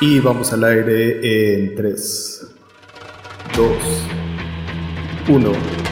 Y vamos al aire en 3, 2, 1.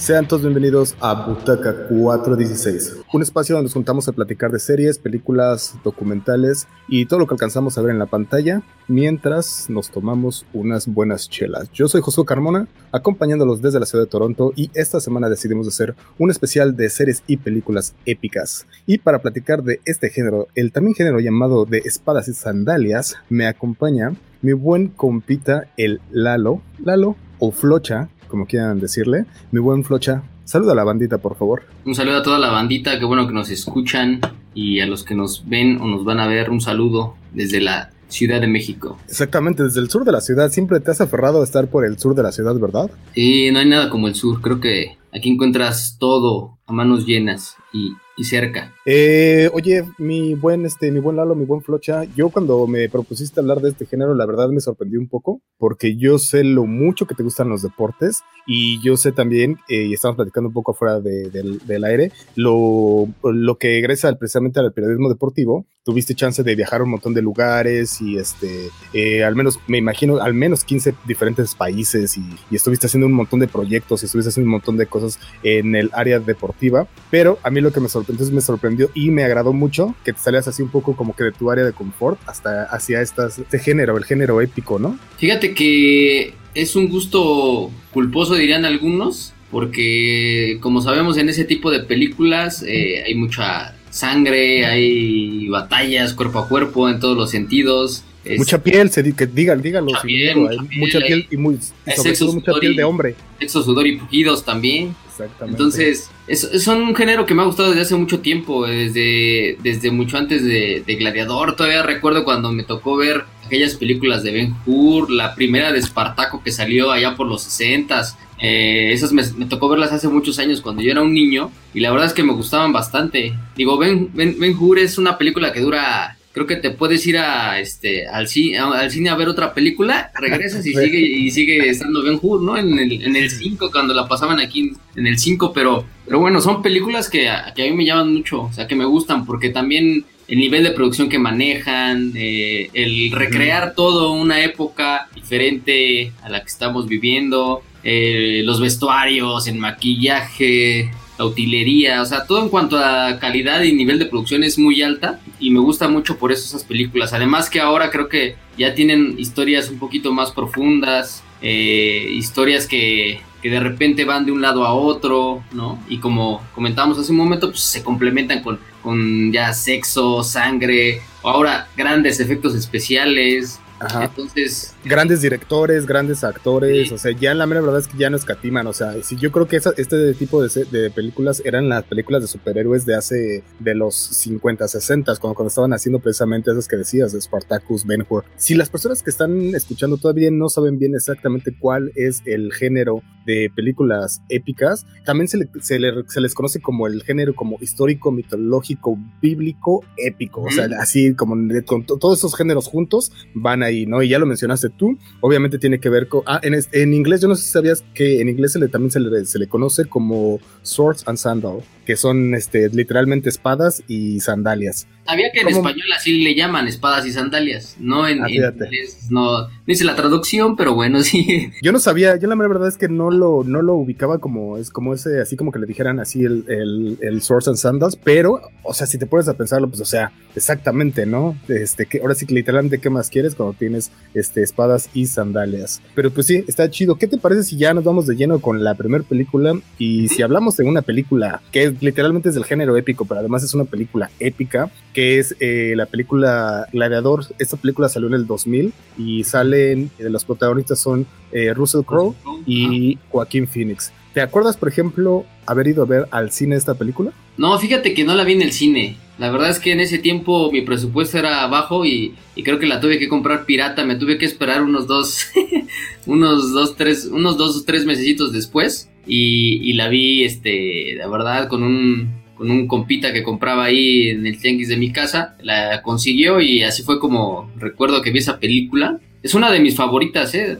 Sean todos bienvenidos a Butaca 416, un espacio donde nos juntamos a platicar de series, películas, documentales y todo lo que alcanzamos a ver en la pantalla mientras nos tomamos unas buenas chelas. Yo soy Josué Carmona, acompañándolos desde la ciudad de Toronto y esta semana decidimos hacer un especial de series y películas épicas. Y para platicar de este género, el también género llamado de espadas y sandalias, me acompaña mi buen compita el Lalo, Lalo o Flocha, como quieran decirle. Mi buen Flocha, saluda a la bandita, por favor. Un saludo a toda la bandita, qué bueno que nos escuchan y a los que nos ven o nos van a ver, un saludo desde la Ciudad de México. Exactamente, desde el sur de la ciudad. Siempre te has aferrado a estar por el sur de la ciudad, ¿verdad? Sí, no hay nada como el sur. Creo que aquí encuentras todo a manos llenas y, y cerca. Eh, oye, mi buen, este, mi buen Lalo, mi buen Flocha, yo cuando me propusiste hablar de este género, la verdad me sorprendió un poco, porque yo sé lo mucho que te gustan los deportes y yo sé también, eh, y estamos platicando un poco afuera de, del, del aire, lo, lo que egresa precisamente al periodismo deportivo. Tuviste chance de viajar a un montón de lugares y este, eh, al menos, me imagino, al menos 15 diferentes países y, y estuviste haciendo un montón de proyectos y estuviste haciendo un montón de cosas en el área deportiva, pero a mí lo que me sorprendió, entonces me sorprendió y me agradó mucho que te salías así un poco como que de tu área de confort hasta hacia estas, este género, el género épico, ¿no? Fíjate que es un gusto culposo, dirían algunos, porque como sabemos en ese tipo de películas eh, hay mucha sangre, hay batallas cuerpo a cuerpo en todos los sentidos. Es, mucha piel, se que digan, díganlo. Mucha piel, mucha piel, mucha piel y, muy, y sobre todo mucha piel de hombre. Sexo, sudor y pujidos también. Exactamente. Entonces, es, son un género que me ha gustado desde hace mucho tiempo, desde, desde mucho antes de, de, Gladiador. Todavía recuerdo cuando me tocó ver aquellas películas de Ben Hur, la primera de Espartaco que salió allá por los 60s. Eh, esas me, me, tocó verlas hace muchos años cuando yo era un niño y la verdad es que me gustaban bastante. Digo, Ben, ben, ben Hur es una película que dura creo que te puedes ir a este al cine, al cine a ver otra película, regresas y sigue y sigue estando Ben Hur, ¿no? En el en el 5 cuando la pasaban aquí en el 5, pero pero bueno, son películas que a, que a mí me llaman mucho, o sea, que me gustan porque también el nivel de producción que manejan, eh, el recrear todo una época diferente a la que estamos viviendo, eh, los vestuarios, el maquillaje, la utilería, o sea, todo en cuanto a calidad y nivel de producción es muy alta y me gusta mucho por eso esas películas. Además que ahora creo que ya tienen historias un poquito más profundas, eh, historias que, que, de repente van de un lado a otro, ¿no? Y como comentábamos hace un momento, pues se complementan con, con ya sexo, sangre, ahora grandes efectos especiales, Ajá. Entonces. Grandes directores, grandes actores, sí. o sea, ya la mera verdad es que ya no escatiman, o sea, si yo creo que esa, este tipo de, de, películas eran las películas de superhéroes de hace, de los 50, 60, cuando, cuando estaban haciendo precisamente esas que decías, de Spartacus, Ben Hur. Si las personas que están escuchando todavía no saben bien exactamente cuál es el género de películas épicas, también se, le, se, le, se les conoce como el género como histórico, mitológico, bíblico, épico, o sea, así como de, con todos esos géneros juntos van a ahí, ¿no? Y ya lo mencionaste tú, obviamente tiene que ver con... Ah, en, en inglés, yo no sé si sabías que en inglés se le, también se le, se le conoce como Swords and Sandal, que son este, literalmente espadas y sandalias. Sabía que en ¿Cómo? español así le llaman espadas y sandalias, no en, ah, en inglés, no dice la traducción, pero bueno, sí. Yo no sabía, yo la verdad es que no lo, no lo ubicaba como, es como ese, así como que le dijeran así el, el, el Swords and Sandals, pero, o sea, si te pones a pensarlo, pues, o sea, exactamente, ¿no? Este, que ahora sí que literalmente, ¿qué más quieres cuando tienes este, espadas y sandalias? Pero pues sí, está chido. ¿Qué te parece si ya nos vamos de lleno con la primera película? Y si hablamos de una película que literalmente es del género épico, pero además es una película épica, que es eh, la película Gladiador. Esta película salió en el 2000 y salen, eh, los protagonistas son eh, Russell Crowe y Joaquín Phoenix. ¿Te acuerdas, por ejemplo, haber ido a ver al cine esta película? No, fíjate que no la vi en el cine. La verdad es que en ese tiempo mi presupuesto era bajo y, y creo que la tuve que comprar pirata. Me tuve que esperar unos dos, unos dos, tres, unos dos o tres mesecitos después y, y, la vi, este, la verdad, con un, con un compita que compraba ahí en el tianguis de mi casa. La consiguió y así fue como recuerdo que vi esa película. Es una de mis favoritas, ¿eh?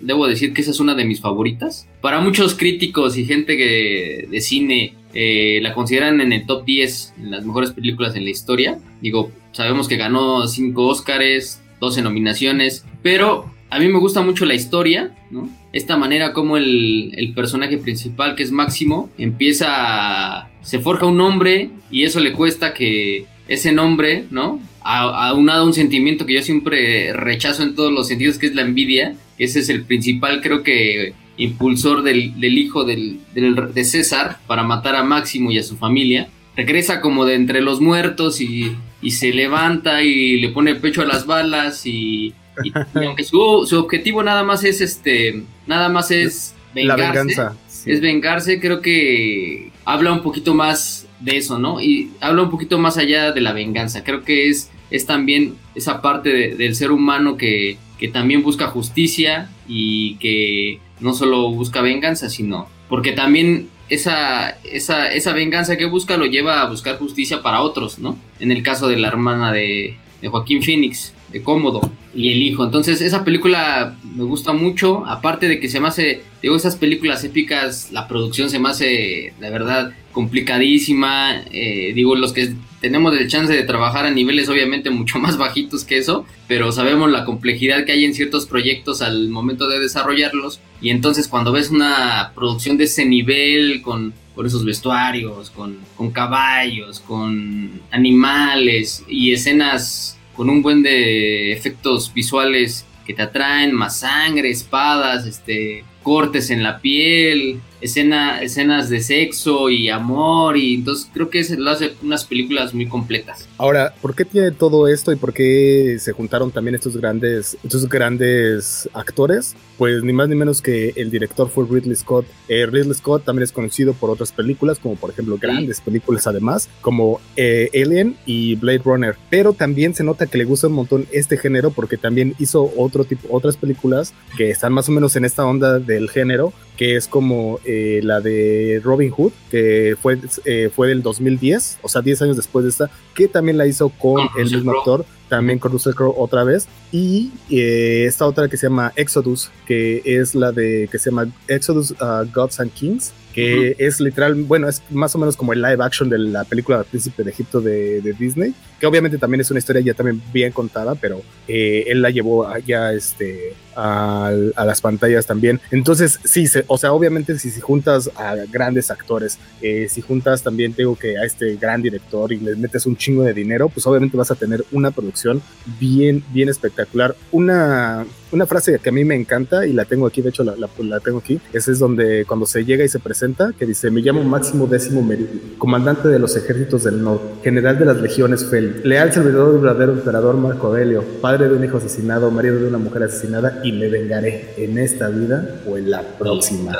Debo decir que esa es una de mis favoritas. Para muchos críticos y gente que, de cine eh, la consideran en el top 10 en las mejores películas en la historia. Digo, sabemos que ganó 5 Oscars, 12 nominaciones, pero a mí me gusta mucho la historia, ¿no? Esta manera como el, el personaje principal, que es Máximo, empieza se forja un nombre y eso le cuesta que ese nombre, ¿no? A un sentimiento que yo siempre rechazo en todos los sentidos, que es la envidia. Ese es el principal, creo que, impulsor del, hijo del, de César para matar a Máximo y a su familia. Regresa como de entre los muertos y, y se levanta y le pone pecho a las balas y, y, aunque su, su, objetivo nada más es este, nada más es vengarse, la venganza, es vengarse, creo que habla un poquito más de eso, ¿no? Y habla un poquito más allá de la venganza. Creo que es, es también esa parte del ser humano que, que también busca justicia y que no solo busca venganza, sino porque también esa, esa, esa venganza que busca lo lleva a buscar justicia para otros, ¿no? En el caso de la hermana de, de Joaquín Phoenix, Cómodo y el hijo. Entonces esa película me gusta mucho, aparte de que se me hace, digo, esas películas épicas, la producción se me hace, la verdad, complicadísima. Eh, digo, los que tenemos el chance de trabajar a niveles obviamente mucho más bajitos que eso, pero sabemos la complejidad que hay en ciertos proyectos al momento de desarrollarlos. Y entonces cuando ves una producción de ese nivel, con, con esos vestuarios, con, con caballos, con animales y escenas con un buen de efectos visuales que te atraen, más sangre, espadas, este, cortes en la piel, escena, escenas de sexo y amor, y entonces creo que lo hace unas películas muy completas. Ahora, ¿por qué tiene todo esto y por qué se juntaron también estos grandes, estos grandes actores? Pues ni más ni menos que el director fue Ridley Scott. Eh, Ridley Scott también es conocido por otras películas, como por ejemplo grandes películas además, como eh, Alien y Blade Runner. Pero también se nota que le gusta un montón este género porque también hizo otro tipo, otras películas que están más o menos en esta onda del género, que es como eh, la de Robin Hood, que fue, eh, fue del 2010, o sea, 10 años después de esta, que también la hizo con el mismo actor, también con Russell Crowe otra vez, y eh, esta otra que se llama Exodus, que es la de, que se llama Exodus uh, Gods and Kings, que es literal, bueno, es más o menos como el live action de la película Príncipe de Egipto de, de, Disney, que obviamente también es una historia ya también bien contada, pero él la llevó ya este, a, a, las pantallas también. Entonces, sí, se, o sea, obviamente si, si, juntas a grandes actores, eh, si juntas también, tengo que a este gran director y le metes un chingo de dinero, pues obviamente vas a tener una producción bien, bien espectacular. Una, una frase que a mí me encanta y la tengo aquí, de hecho la, la, tengo aquí, esa es donde cuando se llega y se presenta, que dice, me llamo Máximo Décimo Meridio, comandante de los ejércitos del norte, general de las legiones Fel, leal servidor del verdadero emperador Marco Aurelio, padre de un hijo asesinado, marido de una mujer asesinada y me vengaré en esta vida o en la próxima.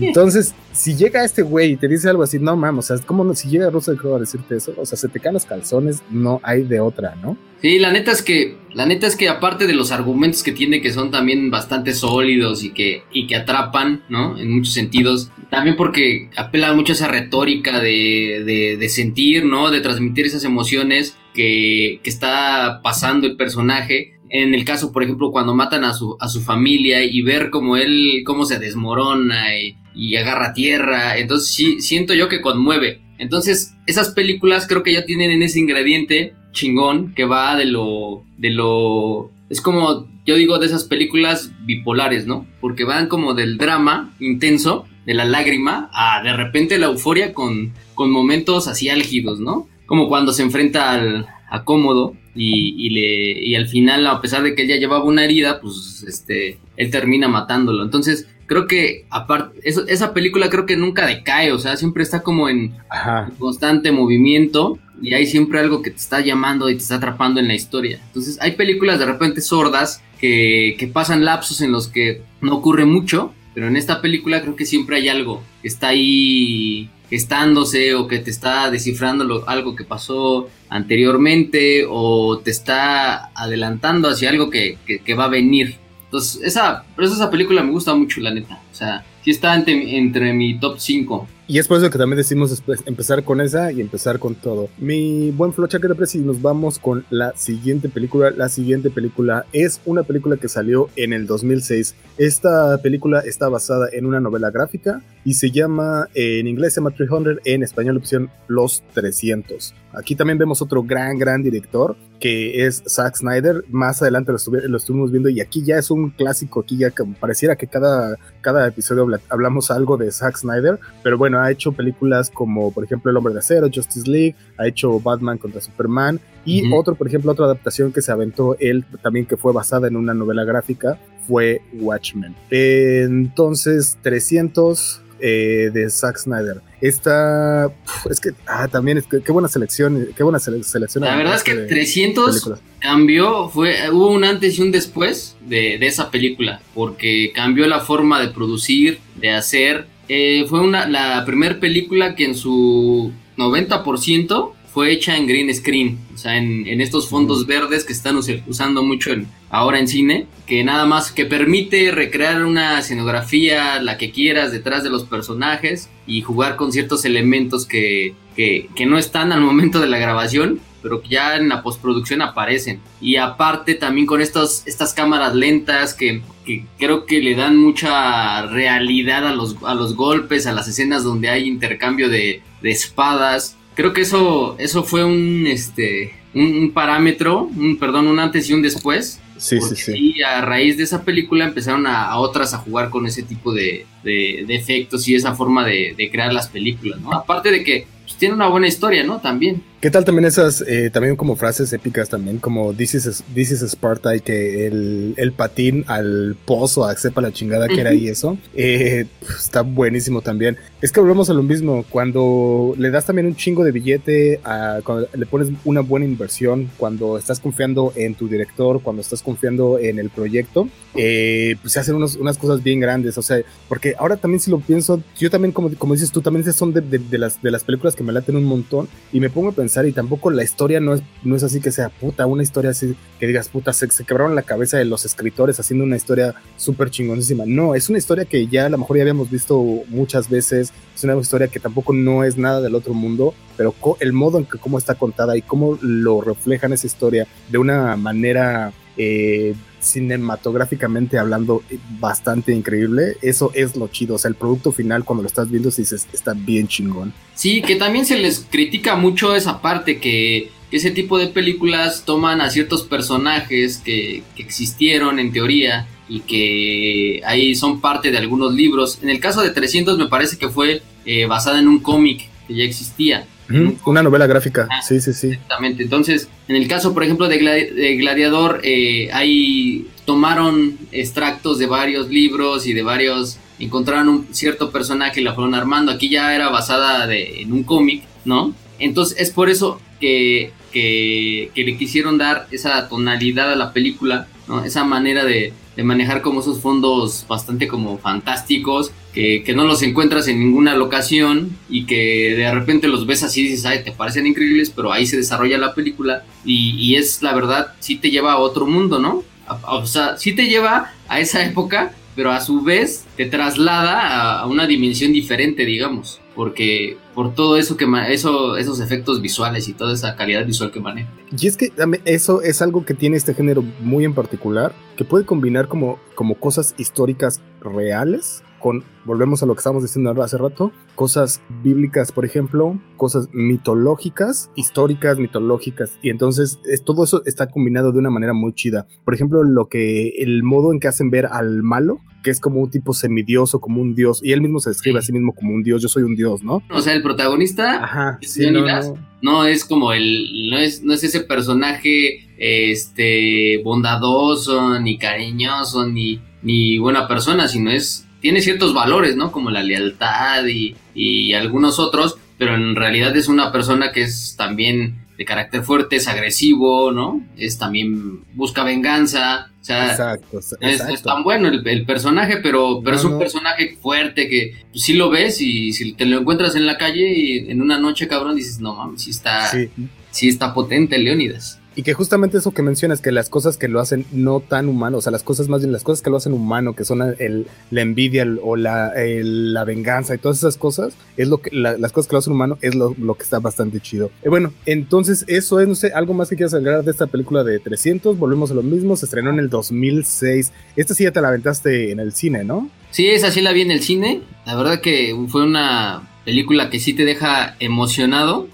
Entonces, si llega este güey y te dice algo así, no mames, o sea, ¿cómo si llega Russell Crowe a decirte eso? O sea, se te caen los calzones, no hay de otra, ¿no? Sí, la neta es que, la neta es que aparte de los argumentos que tiene que son también bastante sólidos y que, y que atrapan, ¿no? En muchos sentidos, también porque apela mucho a esa retórica de, de, de sentir, ¿no? De transmitir esas emociones que, que está pasando el personaje en el caso, por ejemplo, cuando matan a su, a su familia y ver cómo él, cómo se desmorona y, agarra tierra, entonces sí, siento yo que conmueve. Entonces, esas películas creo que ya tienen en ese ingrediente chingón que va de lo, de lo, es como, yo digo, de esas películas bipolares, ¿no? Porque van como del drama intenso, de la lágrima, a de repente la euforia con, con momentos así álgidos, ¿no? Como cuando se enfrenta al, a Cómodo y, y, le, y al final, a pesar de que él ya llevaba una herida, pues este, él termina matándolo. Entonces, creo que aparte, esa película creo que nunca decae, o sea, siempre está como en, en, constante movimiento y hay siempre algo que te está llamando y te está atrapando en la historia. Entonces, hay películas de repente sordas que, que pasan lapsos en los que no ocurre mucho, pero en esta película creo que siempre hay algo que está ahí gestándose o que te está descifrando lo, algo que pasó anteriormente o te está adelantando hacia algo que, que, va a venir. Entonces, esa, por eso esa película me gusta mucho, la neta. O sea, sí está entre, entre mi top 5. Y es por eso que también decimos empezar con esa y empezar con todo. Mi buen Flocha, ¿qué te parece? Y nos vamos con la siguiente película. La siguiente película es una película que salió en el 2006. Esta película está basada en una novela gráfica y se llama, en inglés se llama 300, en español opción Los 300. Aquí también vemos otro gran, gran director que es Zack Snyder. Más adelante lo, lo, estuvimos viendo y aquí ya es un clásico. Aquí ya pareciera que cada, cada episodio hablamos algo de Zack Snyder. Pero bueno, ha hecho películas como, por ejemplo, El Hombre de Acero, Justice League, ha hecho Batman contra Superman y otro, por ejemplo, otra adaptación que se aventó él también que fue basada en una novela gráfica fue Watchmen. Entonces, 300 eh, de Zack Snyder. Esta, es que, ah, también, es que, qué buena selección, qué buena selección. La verdad es que 300 cambió, fue, hubo un antes y un después de, esa película, porque cambió la forma de producir, de hacer. Eh, fue una, la primera película que en su 90% fue hecha en green screen, o sea, en, estos fondos verdes que están usando mucho ahora en cine, que nada más que permite recrear una escenografía, la que quieras, detrás de los personajes y jugar con ciertos elementos que, que, no están al momento de la grabación, pero que ya en la postproducción aparecen. Y aparte también con estos, estas cámaras lentas que, que, creo que le dan mucha realidad a los, a los golpes, a las escenas donde hay intercambio de, de espadas creo que eso, eso fue un, este, un, parámetro, un, perdón, un antes y un después. Sí, sí, sí. Y a raíz de esa película empezaron a, otras a jugar con ese tipo de, de, efectos y esa forma de, de, crear las películas, ¿no? Aparte de que pues, tiene una buena historia, ¿no? También. ¿Qué tal también esas, eh, también como frases épicas también, como This is, This is Sparta y que el, el, patín al pozo, a sepa la chingada que era y eso, eh, pues, está buenísimo también. Es que volvemos a lo mismo, cuando le das también un chingo de billete, a, cuando le pones una buena inversión, cuando estás confiando en tu director, cuando estás confiando en el proyecto, eh, pues se hacen unas cosas bien grandes, o sea, porque ahora también si lo pienso, yo también como, como dices tú, también son de, de, las, de las películas que me laten un montón y me pongo a pensar y tampoco la historia no es, no es así que sea puta, una historia así que digas puta, se, quebraron la cabeza de los escritores haciendo una historia súper chingonísima. No, es una historia que ya a lo mejor ya habíamos visto muchas veces, es una historia que tampoco no es nada del otro mundo, pero el modo en que cómo está contada y cómo lo reflejan esa historia de una manera... Eh, cinematográficamente hablando bastante increíble. Eso es lo chido. O sea, el producto final cuando lo estás viendo si dices, está bien chingón. Sí, que también se les critica mucho esa parte que ese tipo de películas toman a ciertos personajes que, existieron en teoría y que ahí son parte de algunos libros. En el caso de 300 me parece que fue eh, basada en un cómic que ya existía. Una novela gráfica, ah, sí, sí, sí. Exactamente. Entonces, en el caso, por ejemplo, de, Gladiador, eh, ahí tomaron extractos de varios libros y de varios. Encontraron un cierto personaje y la fueron armando. Aquí ya era basada en un cómic, ¿no? Entonces, es por eso que, que, que le quisieron dar esa tonalidad a la película, ¿no? Esa manera de, de manejar como esos fondos bastante como fantásticos, que, que, no los encuentras en ninguna locación y que de repente los ves así y dices, ay, te parecen increíbles, pero ahí se desarrolla la película y, y es la verdad, sí te lleva a otro mundo, ¿no? o sea, sí te lleva a esa época, pero a su vez te traslada a, una dimensión diferente, digamos, porque por todo eso que eso, esos efectos visuales y toda esa calidad visual que maneja. Y es que eso es algo que tiene este género muy en particular, que puede combinar como, como cosas históricas reales con, volvemos a lo que estábamos diciendo hace rato, cosas bíblicas, por ejemplo, cosas mitológicas, históricas, mitológicas, y entonces es, todo eso está combinado de una manera muy chida. Por ejemplo, lo que, el modo en que hacen ver al malo, que es como un tipo semidioso, como un dios, y él mismo se describe a sí mismo como un dios, yo soy un dios, ¿no? O sea, el protagonista Ajá, no, es como el, no es, no es ese personaje este bondadoso, ni cariñoso, ni, ni buena persona, sino es tiene ciertos valores, ¿no? Como la lealtad y, algunos otros, pero en realidad es una persona que es también de carácter fuerte, es agresivo, ¿no? Es también busca venganza. O sea, exacto, Es, tan bueno el, personaje, pero, pero es un personaje fuerte que si sí lo ves y si te lo encuentras en la calle y en una noche, cabrón, dices, no mames, sí está, sí. está potente Leónidas. Y que justamente eso que mencionas, que las cosas que lo hacen no tan humano, o sea, las cosas más bien, las cosas que lo hacen humano, que son el, la envidia o la, la venganza y todas esas cosas, es lo que, las cosas que lo hacen humano es lo, lo que está bastante chido. Y bueno, entonces eso es, no sé, algo más que quieras agregar de esta película de 300, volvemos a lo mismo, se estrenó en el 2006. Esta sí ya te la aventaste en el cine, ¿no? Sí, esa sí la vi en el cine. La verdad que fue una película que sí te deja emocionado.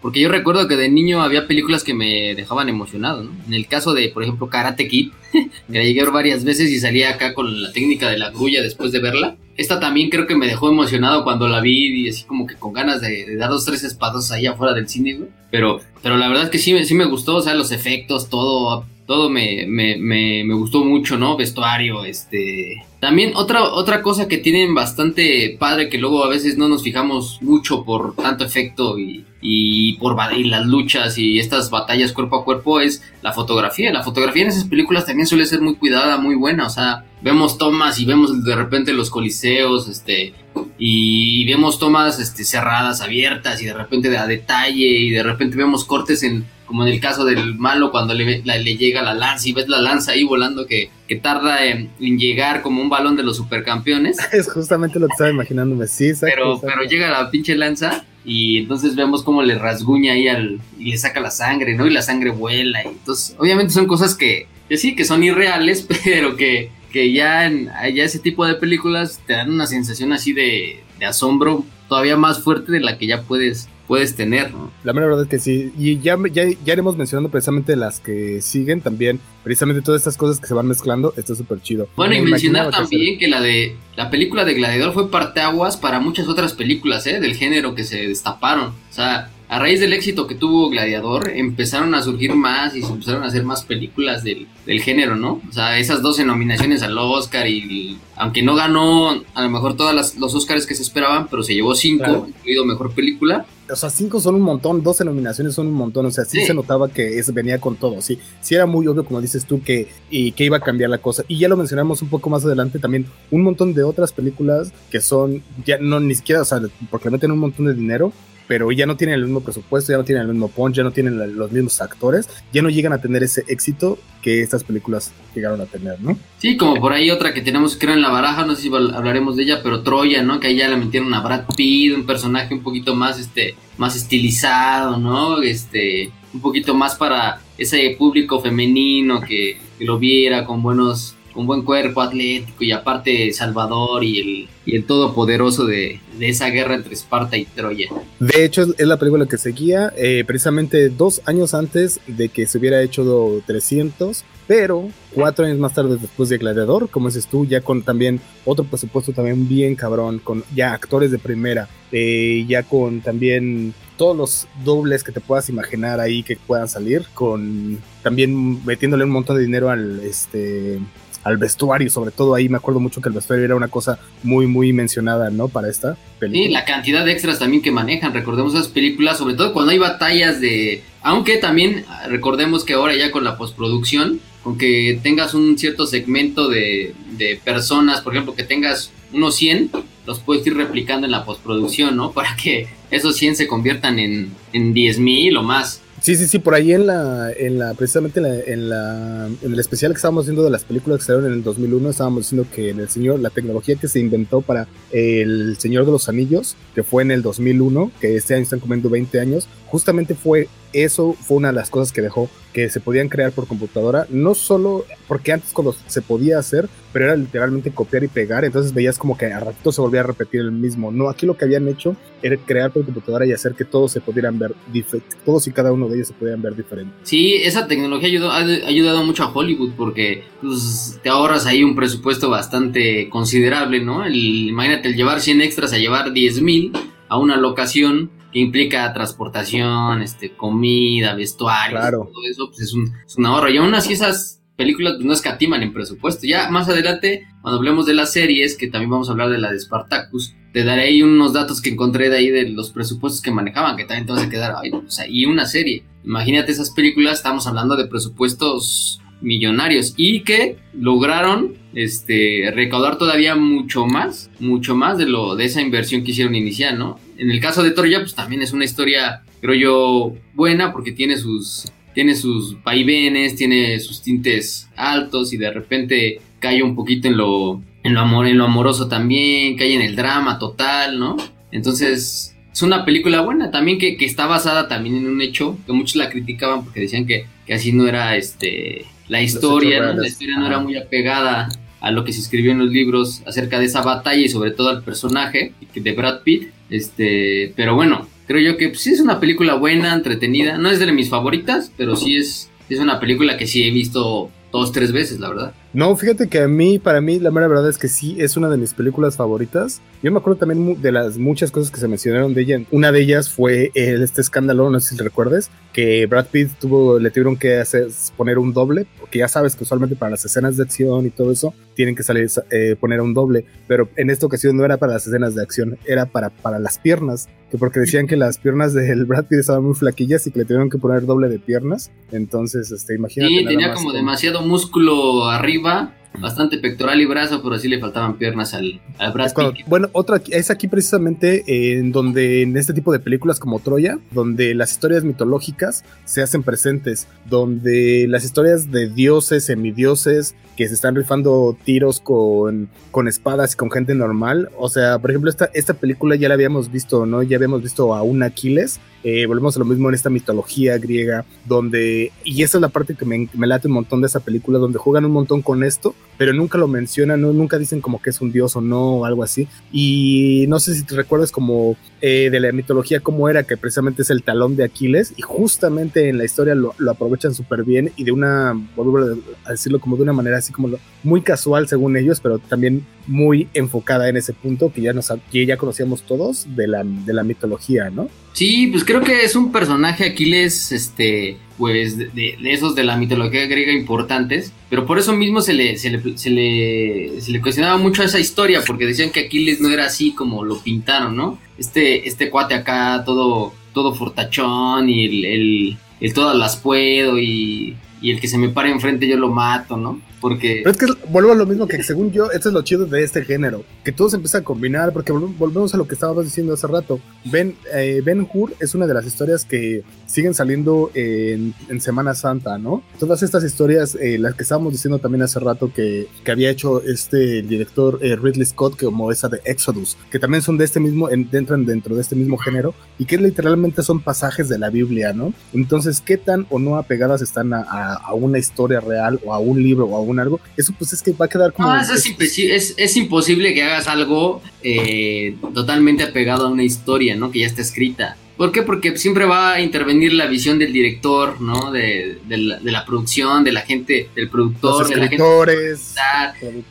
Porque yo recuerdo que de niño había películas que me dejaban emocionado, ¿no? En el caso de, por ejemplo, Karate Kid, que la llegué varias veces y salía acá con la técnica de la grulla después de verla. Esta también creo que me dejó emocionado cuando la vi y así como que con ganas de, dar dos, tres espados ahí afuera del cine, güey. Pero, pero la verdad es que sí, sí me gustó, o sea, los efectos, todo todo me, me, me, gustó mucho, ¿no? Vestuario, este... También otra, otra cosa que tienen bastante padre que luego a veces no nos fijamos mucho por tanto efecto y, y por y las luchas y estas batallas cuerpo a cuerpo es la fotografía. La fotografía en esas películas también suele ser muy cuidada, muy buena. O sea, vemos tomas y vemos de repente los coliseos, este, y vemos tomas este, cerradas, abiertas y de repente a detalle y de repente vemos cortes en como en el caso del malo cuando le, le llega la lanza y ves la lanza ahí volando que, que tarda en, llegar como un balón de los supercampeones. Es justamente lo que estaba imaginándome, sí, Pero, pero llega la pinche lanza y entonces vemos cómo le rasguña ahí al, y le saca la sangre, ¿no? Y la sangre vuela. Y entonces, obviamente son cosas que, que sí, que son irreales, pero que, que ya, en, ya ese tipo de películas te dan una sensación así de, de asombro todavía más fuerte de la que ya puedes puedes tener. La verdad es que sí. Y ya, ya, ya iremos mencionando precisamente las que siguen también. Precisamente todas estas cosas que se van mezclando. Está súper chido. Bueno, y mencionar también que, la de la película de Gladiador fue parteaguas para muchas otras películas ¿eh? del género que se destaparon. O sea, a raíz del éxito que tuvo Gladiador, empezaron a surgir más y se empezaron a hacer más películas del, del género, ¿no? O sea, esas 12 nominaciones al Oscar y aunque no ganó a lo mejor todos los Oscars que se esperaban, pero se llevó 5, incluido Mejor Película. O sea, 5 son un montón, 12 nominaciones son un montón, o sea, sí, se notaba que eso venía con todo, sí, sí era muy obvio, como dices tú, que, y que iba a cambiar la cosa. Y ya lo mencionamos un poco más adelante también, un montón de otras películas que son, ya no ni siquiera, o sea, porque meten un montón de dinero, pero ya no tienen el mismo presupuesto, ya no tienen el mismo punch, ya no tienen los mismos actores, ya no llegan a tener ese éxito que estas películas llegaron a tener, ¿no? Sí, como por ahí otra que tenemos creo en la baraja, no sé si hablaremos de ella, pero Troya, ¿no? Que ahí ya le metieron a Brad Pitt, un personaje un poquito más, este, más estilizado, ¿no? Este, un poquito más para ese público femenino que, que lo viera con buenos un buen cuerpo atlético y aparte Salvador y el, y el todopoderoso de, de, esa guerra entre Esparta y Troya. De hecho, es la película que seguía eh, precisamente dos años antes de que se hubiera hecho 300, pero cuatro años más tarde después de Gladiador, como dices tú, ya con también otro presupuesto también bien cabrón, con ya actores de primera, eh, ya con también todos los dobles que te puedas imaginar ahí que puedan salir, con también metiéndole un montón de dinero al este al vestuario, sobre todo ahí me acuerdo mucho que el vestuario era una cosa muy, muy mencionada, ¿no? Para esta película. Sí, la cantidad de extras también que manejan, recordemos esas películas, sobre todo cuando hay batallas de... Aunque también recordemos que ahora ya con la postproducción, con que tengas un cierto segmento de, de personas, por ejemplo, que tengas unos 100, los puedes ir replicando en la postproducción, ¿no? Para que esos 100 se conviertan en, en 10.000 o más. Sí, sí, sí, por ahí en la, en la precisamente en, la, en, el especial que estábamos viendo de las películas que salieron en el 2001, estábamos diciendo que en el Señor, la tecnología que se inventó para el Señor de los Anillos, que fue en el 2001, que este año están comiendo 20 años, justamente fue eso fue una de las cosas que dejó que se podían crear por computadora, no solo porque antes cuando se podía hacer, pero era literalmente copiar y pegar, entonces veías como que a ratito se volvía a repetir el mismo. No, aquí lo que habían hecho era crear por computadora y hacer que todos se pudieran ver, todos y cada uno de ellos se pudieran ver diferente. Sí, esa tecnología ayudó, ha ayudado mucho a Hollywood porque pues, te ahorras ahí un presupuesto bastante considerable, ¿no? El, imagínate el llevar 100 extras a llevar 10 mil a una locación que implica transportación, este, comida, vestuario, todo eso, pues es un, es un ahorro. Y aún así esas películas pues, no escatiman en presupuesto. Ya más adelante, cuando hablemos de las series, que también vamos a hablar de la de Spartacus, te daré ahí unos datos que encontré de ahí de los presupuestos que manejaban, que también te vas a quedar, ay, o sea, y una serie. Imagínate esas películas, estamos hablando de presupuestos millonarios y que lograron este recaudar todavía mucho más, mucho más de lo de esa inversión que hicieron inicial, ¿no? En el caso de Troya, pues también es una historia, creo yo, buena porque tiene sus tiene sus vaivenes, tiene sus tintes altos y de repente cae un poquito en lo, en lo, amor, en lo amoroso también, cae en el drama total, ¿no? Entonces, es una película buena también que, que, está basada también en un hecho que muchos la criticaban porque decían que, que así no era este la historia, ¿no? la historia no era muy apegada a lo que se escribió en los libros acerca de esa batalla y sobre todo al personaje de Brad Pitt. Este, pero bueno, creo yo que pues, sí es una película buena, entretenida. No es de mis favoritas, pero sí es, es una película que sí he visto dos, tres veces, la verdad. No, fíjate que a mí, para mí, la mera verdad es que sí es una de mis películas favoritas. Yo me acuerdo también de las muchas cosas que se mencionaron de ella. Una de ellas fue este escándalo, no sé si recuerdes, que Brad Pitt tuvo, le tuvieron que hacer, poner un doble, porque ya sabes que usualmente para las escenas de acción y todo eso, tienen que salir, eh, poner un doble, pero en esta ocasión no era para las escenas de acción, era para, para las piernas, que porque decían que las piernas del Brad Pitt estaban muy flaquillas y que le tuvieron que poner doble de piernas. Entonces, este, imagínate. Sí, tenía como demasiado músculo arriba bastante pectoral y brazo, pero sí le faltaban piernas al, al Brad Bueno, otra es aquí precisamente en donde en este tipo de películas como Troya, donde las historias mitológicas se hacen presentes, donde las historias de dioses, semidioses, que se están rifando tiros con, con espadas y con gente normal. O sea, por ejemplo, esta, esta película ya la habíamos visto, ¿no? Ya habíamos visto a un Aquiles. Eh, volvemos a lo mismo en esta mitología griega, donde, y esa es la parte que me, me, late un montón de esa película, donde juegan un montón con esto, pero nunca lo mencionan, nunca dicen como que es un dios o no, o algo así. Y no sé si te recuerdas como eh, de la mitología, cómo era, que precisamente es el talón de Aquiles, y justamente en la historia lo, lo aprovechan súper bien y de una, vuelvo a decirlo como de una manera así como muy casual según ellos, pero también muy enfocada en ese punto que ya, nos, que ya conocíamos todos de la, de la mitología, ¿no? Sí, pues creo que es un personaje Aquiles, este, pues de, esos de la mitología griega importantes, pero por eso mismo se le, se le, se le, cuestionaba mucho esa historia, porque decían que Aquiles no era así como lo pintaron, ¿no? Este, este cuate acá, todo, todo fortachón y el, el, el todas las puedo y, y el que se me pare enfrente yo lo mato, ¿no? Porque... Pero es que vuelvo a lo mismo que según yo, esto es lo chido de este género, que todo se empieza a combinar, porque volvemos a lo que estábamos diciendo hace rato. Ben, eh, ben Hur es una de las historias que siguen saliendo en, Semana Santa, ¿no? Todas estas historias, eh, las que estábamos diciendo también hace rato que, que había hecho este director eh, Ridley Scott, como esa de Exodus, que también son de este mismo, entran dentro de este mismo género, y que literalmente son pasajes de la Biblia, ¿no? Entonces, ¿qué tan o no apegadas están a, a una historia real o a un libro o a un algo, eso pues es que va a quedar como... No, es, es, imposible que hagas algo eh, totalmente apegado a una historia, ¿no? Que ya está escrita. ¿Por qué? Porque siempre va a intervenir la visión del director, ¿no? De, la, producción, de la gente, del productor, Los escritores,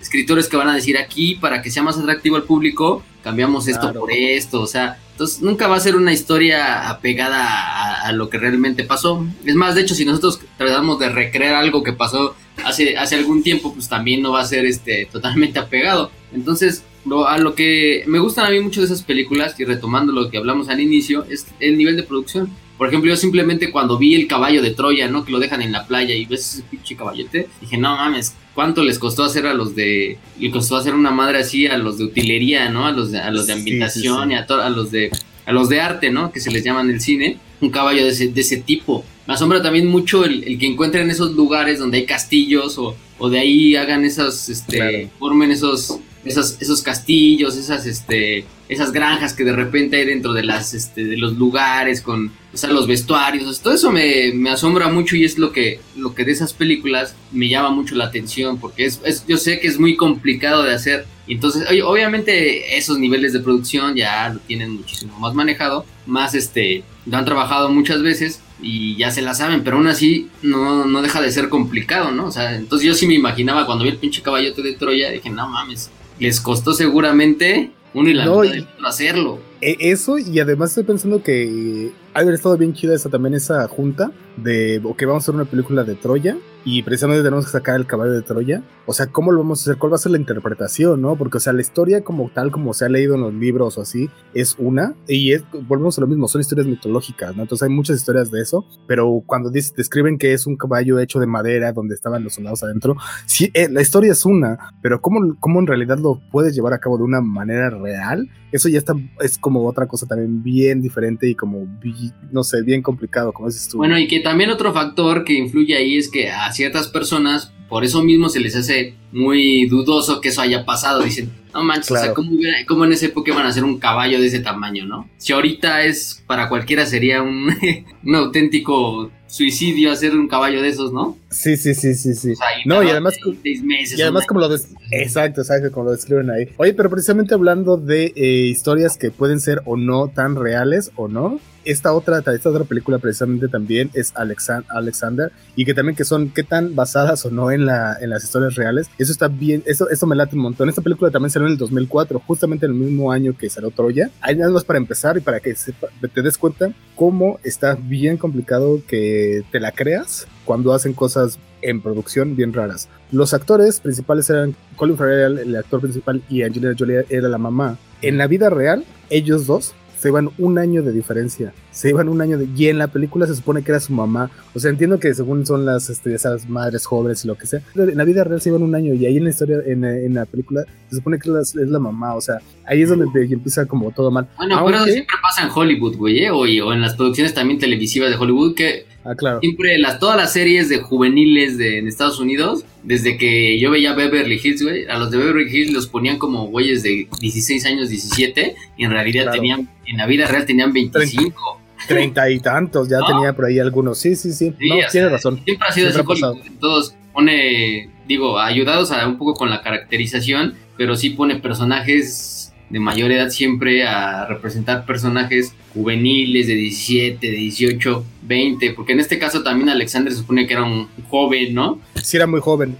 escritores que van a decir aquí para que sea más atractivo al público, cambiamos esto por esto, o sea, entonces nunca va a ser una historia apegada a, lo que realmente pasó. Es más, de hecho, si nosotros tratamos de recrear algo que pasó hace, hace algún tiempo, pues también no va a ser este, totalmente apegado. Entonces, lo, a lo que me gustan a mí mucho de esas películas, y retomando lo que hablamos al inicio, es el nivel de producción. Por ejemplo, yo simplemente cuando vi el caballo de Troya, ¿no? Que lo dejan en la playa y ves ese pinche caballete, dije, no mames, ¿cuánto les costó hacer a los de... Le costó hacer una madre así a los de utilería, ¿no? A los de, a los de ambientación y a, a los de... A los de arte, ¿no? Que se les llaman el cine. Un caballo de ese, de ese tipo. Me asombra también mucho el, el que encuentren esos lugares donde hay castillos o, o de ahí hagan esas, este, formen esos esos, esos castillos, esas, este, esas granjas que de repente hay dentro de las, este, de los lugares con, o sea, los vestuarios, todo eso me, me, asombra mucho y es lo que, lo que de esas películas me llama mucho la atención porque es, es yo sé que es muy complicado de hacer y entonces, obviamente esos niveles de producción ya lo tienen muchísimo más manejado, más este, lo han trabajado muchas veces y ya se la saben, pero aún así no, no deja de ser complicado, ¿no? O sea, entonces yo sí me imaginaba cuando vi el pinche caballote de Troya, dije, no mames, les costó seguramente uno y la no, hacerlo. E, eso, y además estoy pensando que ha haber estado bien chida esa también esa junta de ok, vamos a hacer una película de Troya y precisamente tenemos que sacar el caballo de Troya. O sea, ¿cómo lo vamos a hacer? ¿Cuál va a ser la interpretación, no? Porque, o sea, la historia como tal, como se ha leído en los libros o así, es una, y es, volvemos a lo mismo, son historias mitológicas, ¿no? Entonces hay muchas historias de eso, pero cuando describen que es un caballo hecho de madera donde estaban los soldados adentro, sí, eh, la historia es una, pero ¿cómo, ¿cómo en realidad lo puedes llevar a cabo de una manera real? Eso ya está, es como otra cosa también bien diferente y como bien no sé, bien complicado, como dices tú. Bueno, y que también otro factor que influye ahí es que a ciertas personas, por eso mismo se les hace muy dudoso que eso haya pasado. Dicen, no manches, o sea, ¿cómo, en esa época iban a hacer un caballo de ese tamaño, no? Si ahorita es, para cualquiera sería un, un auténtico suicidio hacer un caballo de esos, ¿no? Sí, sí, sí, sí, sí. no, y además, y además como lo exacto, exacto, como lo describen ahí. Oye, pero precisamente hablando de eh, historias que pueden ser o no tan reales o no, esta otra, esta otra película precisamente también es Alexander y que también que son qué tan basadas o no en, la, en las historias reales. Eso está bien, eso, eso me late un montón. Esta película también en el 2004, justamente en el mismo año que salió Troya. Hay nada más para empezar y para que te des cuenta cómo está bien complicado que te la creas cuando hacen cosas en producción bien raras. Los actores principales eran Colin Farrell, el actor principal, y Angelina Jolie era la mamá. En la vida real, ellos dos se iban un año de diferencia. Se iban un año de. Y en la película se supone que era su mamá. O sea, entiendo que según son las este, esas madres jóvenes y lo que sea. En la vida real se iban un año y ahí en la historia, en, la película, se supone que es la, mamá. O sea, ahí es donde empieza como todo mal. Bueno, pero eso siempre pasa en Hollywood, güey, ¿eh? o, o en las producciones también televisivas de Hollywood que Ah, claro. Siempre las, todas las series de juveniles de, en Estados Unidos, desde que yo veía Beverly Hills, güey, a los de Beverly Hills los ponían como güeyes de 16 años, 17, y en realidad tenían, en la vida real tenían 25. Treinta y tantos, ya tenía por ahí algunos. Sí, sí, sí. no, tiene razón. Siempre ha sido así. Todos pone, digo, ayudados a un poco con la caracterización, pero sí pone personajes de mayor edad siempre a representar personajes juveniles de 17, de 18, 20, porque en este caso también Alexander se supone que era un joven, ¿no? Sí, era muy joven.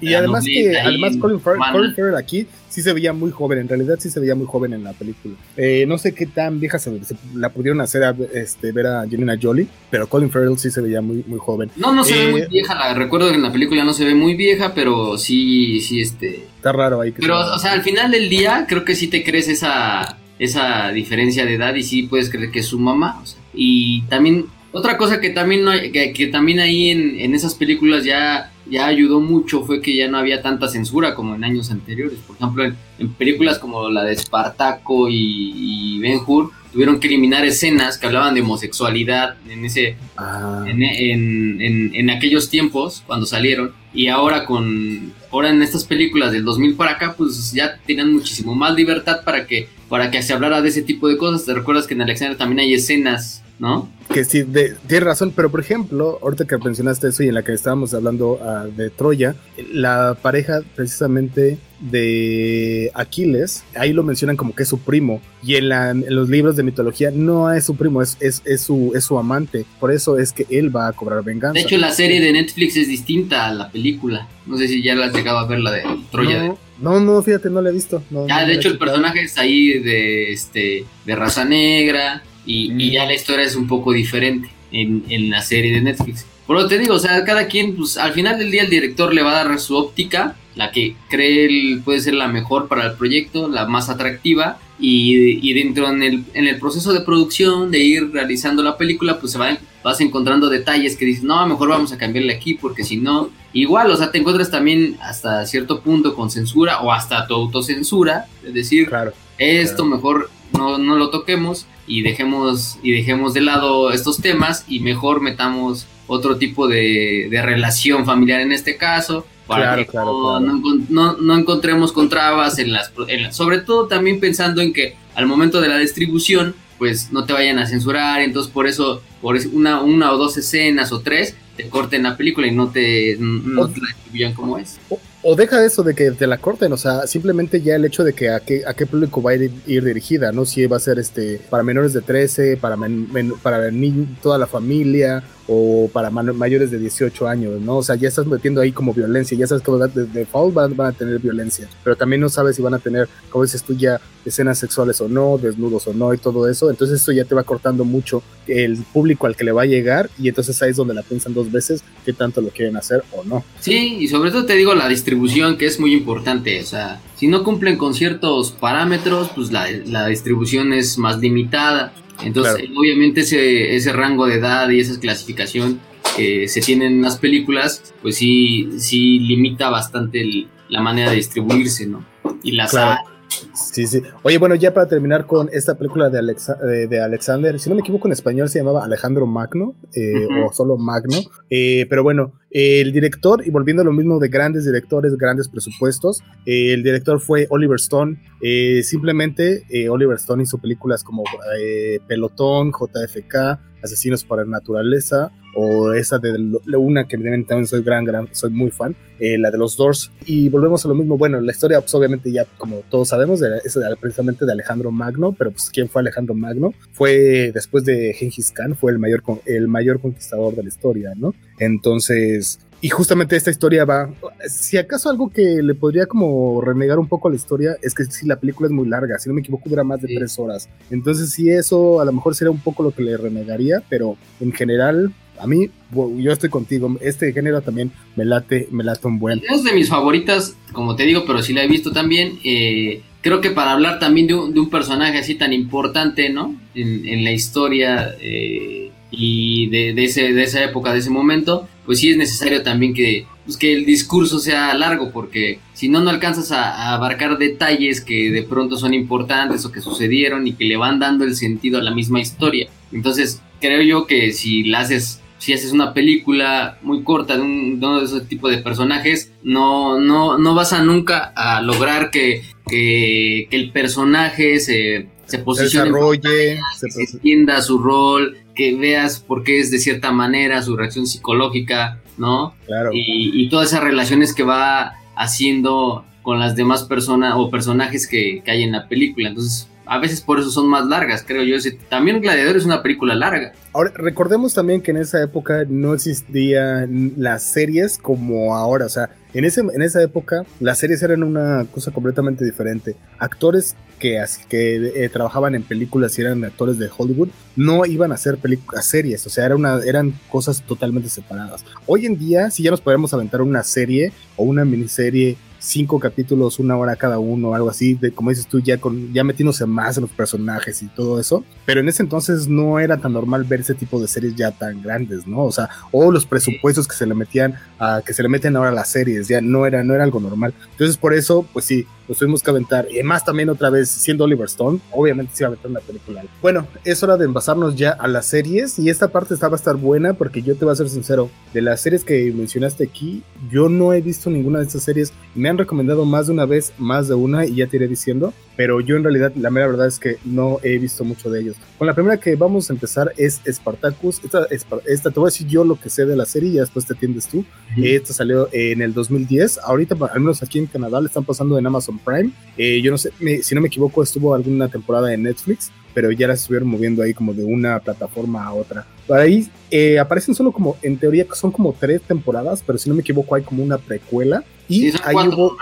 Y además que además Colin Farrell, aquí sí se veía muy joven, en realidad sí se veía muy joven en la película. Eh, no sé qué tan vieja se, la pudieron hacer a, este, ver a Angelina Jolie, pero Colin Farrell sí se veía muy, muy joven. No, no se ve muy eh, vieja, la, recuerdo que en la película no se ve muy vieja, pero sí, sí, este... Está raro ahí. Que pero, o sea, al final del día creo que sí te crees esa, esa diferencia de edad y sí puedes creer que es su mamá. y también otra cosa que también, no, que, que, también ahí en, en, esas películas ya, ya ayudó mucho fue que ya no había tanta censura como en años anteriores. Por ejemplo, en, películas como la de Espartaco y, y Ben Hur, tuvieron que eliminar escenas que hablaban de homosexualidad en ese ah. en, en, en, aquellos tiempos cuando salieron y ahora con ahora en estas películas del 2000 para acá pues ya tenían muchísimo más libertad para que para que se hablara de ese tipo de cosas te recuerdas que en Alexander también hay escenas ¿no? Que sí, de, tienes razón, pero por ejemplo, ahorita que mencionaste eso y en la que estábamos hablando ah, de Troya, la pareja precisamente de Aquiles, ahí lo mencionan como que es su primo, y en, los libros de mitología no es su primo, es, es, su, es su amante, por eso es que él va a cobrar venganza. De hecho, la serie de Netflix es distinta a la película, no sé si ya la has llegado a ver la de Troya. No, no, fíjate, no la he visto. ya, de hecho, el personaje es ahí de, este, de raza negra, y, mm. ya la historia es un poco diferente en, en la serie de Netflix. Por lo que te digo, o sea, cada quien, pues al final del día el director le va a dar su óptica, la que cree puede ser la mejor para el proyecto, la más atractiva, y, y dentro en el, en el, proceso de producción, de ir realizando la película, pues se va, vas encontrando detalles que dices, no, mejor vamos a cambiarle aquí, porque si no, igual, o sea, te encuentras también hasta cierto punto con censura o hasta tu autocensura, es decir, claro, esto mejor no, no lo toquemos y dejemos, y dejemos de lado estos temas y mejor metamos otro tipo de, relación familiar en este caso, para que no, encontremos con trabas en las, Sobre todo también pensando en que al momento de la distribución, pues no te vayan a censurar, entonces por eso, por una, una o dos escenas o tres, te corten la película y no te, no te la distribuyan como es o deja eso de que te la corten, o sea, simplemente ya el hecho de que a qué, a qué público va a ir, dirigida, ¿no? Si va a ser este para menores de 13, para, para toda la familia, o para mayores de 18 años, ¿no? O sea, ya estás metiendo ahí como violencia, ya sabes que de default van, a tener violencia, pero también no sabes si van a tener, como dices tú, ya escenas sexuales o no, desnudos o no y todo eso, entonces eso ya te va cortando mucho el público al que le va a llegar y entonces ahí es donde la piensan dos veces qué tanto lo quieren hacer o no. Sí, y sobre todo te digo la distribución que es muy importante, o sea, si no cumplen con ciertos parámetros, pues la distribución es más limitada. Entonces, obviamente ese, ese rango de edad y esa clasificación que se tienen en las películas, pues sí, sí limita bastante la manera de distribuirse, ¿no? Y las Sí, sí. Oye, bueno, ya para terminar con esta película de, de, Alexander, si no me equivoco en español se llamaba Alejandro Magno eh, o solo Magno, eh, pero bueno, el director, y volviendo a lo mismo de grandes directores, grandes presupuestos, eh, el director fue Oliver Stone. simplemente Oliver Stone hizo películas como Pelotón, JFK, Asesinos por Naturaleza, o esa de una que también soy gran, gran, soy muy fan, eh, la de los Doors. Y volvemos a lo mismo, bueno, la historia pues obviamente ya como todos sabemos, es precisamente de Alejandro Magno, pero pues ¿quién fue Alejandro Magno? Fue después de Genghis Khan, fue el mayor, el mayor conquistador de la historia, ¿no? Entonces, y justamente esta historia va, si acaso algo que le podría como renegar un poco a la historia es que si la película es muy larga, si no me equivoco dura más de tres horas. Entonces sí, eso a lo mejor sería un poco lo que le renegaría, pero en general a mí, yo estoy contigo, este género también me late, me late un buen. Es de mis favoritas, como te digo, pero sí la he visto también. Eh, creo que para hablar también de un, personaje así tan importante, ¿no? En, la historia eh, y de, ese, de esa época, de ese momento, pues sí es necesario también que, pues que el discurso sea largo, porque si no, no alcanzas a, abarcar detalles que de pronto son importantes o que sucedieron y que le van dando el sentido a la misma historia. Entonces, creo yo que si la haces si haces una película muy corta de, un, de ese tipo de personajes, no, no, no vas a nunca a lograr que, que, el personaje se, se posicione, se desarrolle, se, entienda su rol, que veas por qué es de cierta manera, su reacción psicológica, ¿no? Claro. Y, y todas esas relaciones que va haciendo con las demás personas o personajes que, que hay en la película. Entonces, a veces por eso son más largas, creo yo. También Gladiador es una película larga. Ahora, recordemos también que en esa época no existían las series como ahora, o sea, en, ese, en esa época las series eran una cosa completamente diferente. Actores que, que eh, trabajaban en películas y eran actores de Hollywood no iban a hacer películas, series, o sea, era eran cosas totalmente separadas. Hoy en día, si ya nos podemos aventar una serie o una miniserie cinco capítulos, una hora cada uno, algo así, de, como dices tú, ya, con, ya metiéndose más en los personajes y todo eso. Pero en ese entonces no era tan normal ver ese tipo de series ya tan grandes, ¿no? O sea, o los presupuestos que se le metían a que se le meten ahora a las series, ya no era, no era algo normal. Entonces, por eso, pues sí, nos tuvimos que aventar. Y más también otra vez, siendo Oliver Stone, obviamente se iba a aventar una película. Bueno, es hora de envasarnos ya a las series y esta parte está, va a estar buena porque yo te voy a ser sincero, de las series que mencionaste aquí, yo no he visto ninguna de estas series. Me han recomendado más de una vez, más de una y ya te iré diciendo, pero yo en realidad la mera verdad es que no he visto mucho de ellos. Con la primera que vamos a empezar es Spartacus. Esta, esta te voy a decir yo lo que sé de la serie y después te atiendes tú. Esta salió en el 2010. Ahorita, al menos aquí en Canadá, le están pasando en Amazon Prime. Eh, yo no sé, si no me equivoco, estuvo alguna temporada en Netflix, pero ya la estuvieron moviendo ahí como de una plataforma a otra. Por ahí eh, aparecen solo como, en teoría, son como tres temporadas, pero si no me equivoco, hay como una precuela. Y ahí hubo.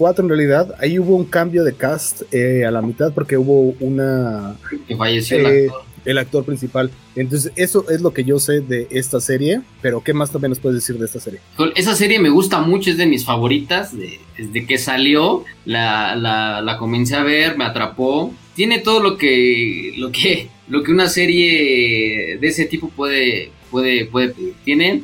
Cuatro en realidad. Ahí hubo un cambio de cast eh, a la mitad porque hubo una. Que falleció el actor el actor principal. Entonces, eso es lo que yo sé de esta serie, pero ¿qué más también nos puedes decir de esta serie? Esa serie me gusta mucho, es de mis favoritas, desde que salió, la, la, comencé a ver, me atrapó. Tiene todo lo que, lo que, lo que una serie de ese tipo puede, puede, puede Tiene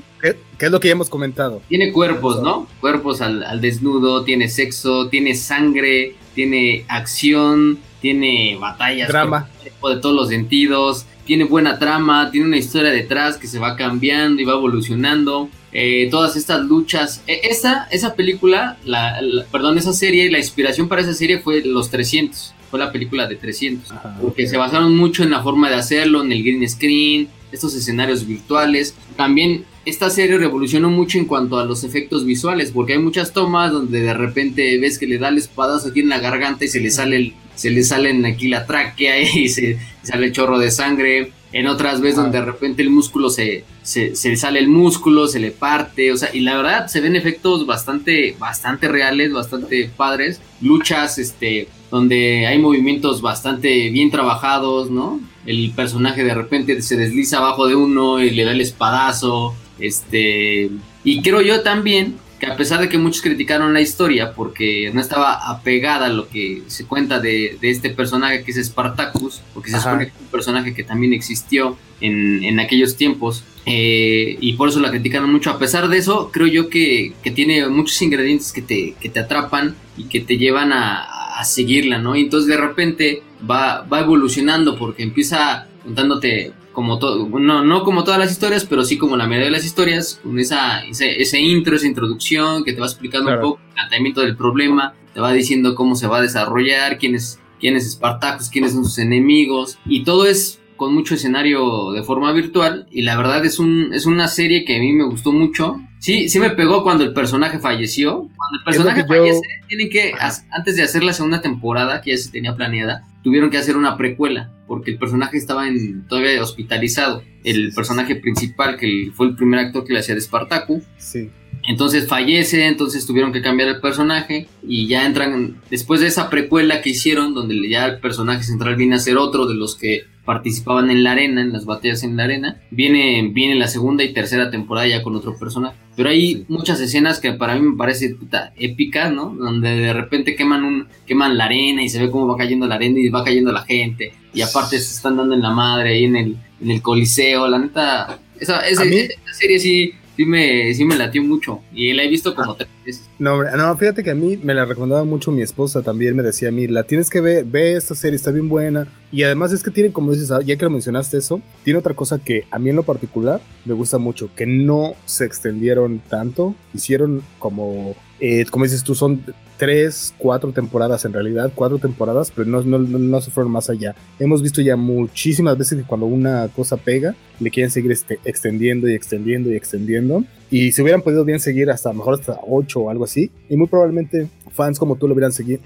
¿Qué, es lo que ya hemos comentado? Tiene cuerpos, ¿no? Cuerpos al, al, desnudo, tiene sexo, tiene sangre, tiene acción, tiene batallas drama. de todos los sentidos, tiene buena trama, tiene una historia detrás que se va cambiando y va evolucionando. Eh, todas estas luchas. E, esa, esa película, la, perdón, esa serie, la inspiración para esa serie fue Los 300. Fue la película de 300. porque se basaron mucho en la forma de hacerlo, en el green screen, estos escenarios virtuales. También esta serie revolucionó mucho en cuanto a los efectos visuales, porque hay muchas tomas donde de repente ves que le da el espadazo aquí en la garganta y se le sale el, se le salen aquí la tráquea y se sale el chorro de sangre. En otras veces donde de repente el músculo se, se, se, sale el músculo, se le parte, o sea, y la verdad se ven efectos bastante, bastante reales, bastante padres. Luchas, este, donde hay movimientos bastante bien trabajados, ¿no? El personaje de repente se desliza abajo de uno y le da el espadazo, este, y creo yo también que a pesar de que muchos criticaron la historia porque no estaba apegada a lo que se cuenta de, este personaje que es Spartacus, porque se supone que es un personaje que también existió en, aquellos tiempos, eh, y por eso la criticaron mucho. A pesar de eso, creo yo que, tiene muchos ingredientes que te, que te atrapan y que te llevan a, a, seguirla, ¿no? Y entonces de repente va, va evolucionando porque empieza contándote como todo, no, no como todas las historias, pero sí como la mayoría de las historias, con esa, ese, intro, esa introducción que te va explicando un poco el planteamiento del problema, te va diciendo cómo se va a desarrollar, quién es, quién es Spartacus, quiénes son sus enemigos, y todo es con mucho escenario de forma virtual, y la verdad es, un, es una serie que a mí me gustó mucho. Sí, sí me pegó cuando el personaje falleció. Cuando el personaje fallece, tienen que, antes de hacer la segunda temporada, que ya se tenía planeada, tuvieron que hacer una precuela porque el personaje estaba en, todavía hospitalizado. El personaje principal, que fue el primer actor que le hacía de Spartaku, sí. Entonces fallece, entonces tuvieron que cambiar el personaje y ya entran, después de esa precuela que hicieron, donde ya el personaje central viene a ser otro de los que participaban en la arena, en las batallas en la arena, viene, viene la segunda y tercera temporada ya con otro personaje. Pero hay muchas escenas que para mí me parece puta, épicas, ¿no? Donde de repente queman, un, queman la arena y se ve cómo va cayendo la arena y va cayendo la gente. Y aparte se están dando en la madre ahí en el, en el coliseo. La neta, esa, esa serie sí sí me, sí me latió mucho. Y la he visto como tres veces. No, no, fíjate que a mí me la recomendaba mucho mi esposa también. Me decía a mí, la tienes que ver, ve esta serie, está bien buena. Y además es que tiene, como dices, ah, ya que lo mencionaste eso, tiene otra cosa que a mí en lo particular me gusta mucho, que no se extendieron tanto. Hicieron como, eh, como dices tú, son tres, cuatro temporadas en realidad, cuatro temporadas, pero no, no, no, se fueron más allá. Hemos visto ya muchísimas veces que cuando una cosa pega, le quieren seguir este, extendiendo y extendiendo y extendiendo. Y si hubieran podido bien seguir hasta mejor hasta ocho o algo así, y muy probablemente fans como tú lo hubieran seguido,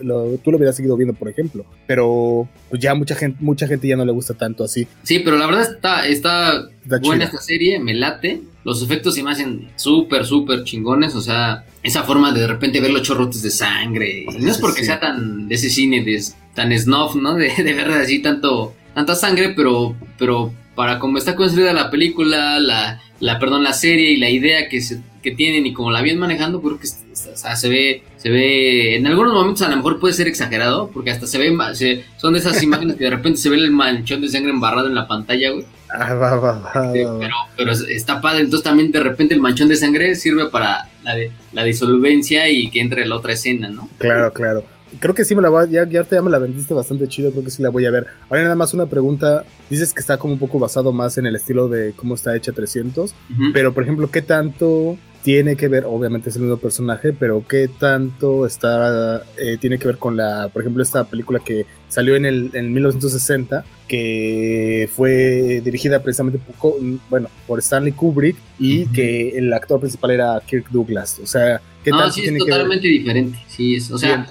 lo, tú lo hubieras seguido viendo, por ejemplo. Pero pues ya mucha gente, mucha gente ya no le gusta tanto así. Sí, pero la verdad está, está, buena esta serie, me late. Los efectos se me hacen súper, súper chingones. O sea, esa forma de de repente ver los chorrotes de sangre. Y no es porque sea tan de ese cine, de, tan snuff, ¿no? De, de ver así tanto, tanta sangre, pero, pero para cómo está construida la película, la, la, perdón, la serie y la idea que, se, que tienen y como la vienen manejando, creo que se ve, se ve, en algunos momentos a lo mejor puede ser exagerado, porque hasta se ve, se, son de esas imágenes que de repente se ve el manchón de sangre embarrado en la pantalla, güey. Ah, va, va, va, pero, pero está padre, entonces también de repente el manchón de sangre sirve para la, de, la disolvencia y que entre la otra escena, ¿no? Claro, claro. Creo que sí me la voy a, ya, ya, ya me la vendiste bastante chido, creo que sí la voy a ver. Ahora nada más una pregunta, dices que está como un poco basado más en el estilo de cómo está hecha 300, pero por ejemplo, ¿qué tanto tiene que ver, obviamente es el mismo personaje, pero qué tanto está, eh, tiene que ver con la, por ejemplo, esta película que salió en el en 1960, que fue dirigida precisamente por, bueno, por Stanley Kubrick y que el actor principal era Kirk Douglas, o sea, ¿qué no, sí, es totalmente diferente, sí, es, o sea,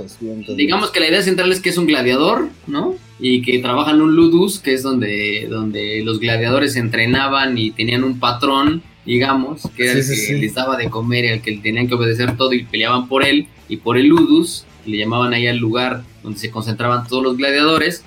digamos que la idea central es que es un gladiador, ¿no? Y que trabaja en un ludus, que es donde, donde los gladiadores entrenaban y tenían un patrón digamos, que era el que les daba de comer y al que tenían que obedecer todo y peleaban por él y por el Ludus, le llamaban ahí al lugar donde se concentraban todos los gladiadores.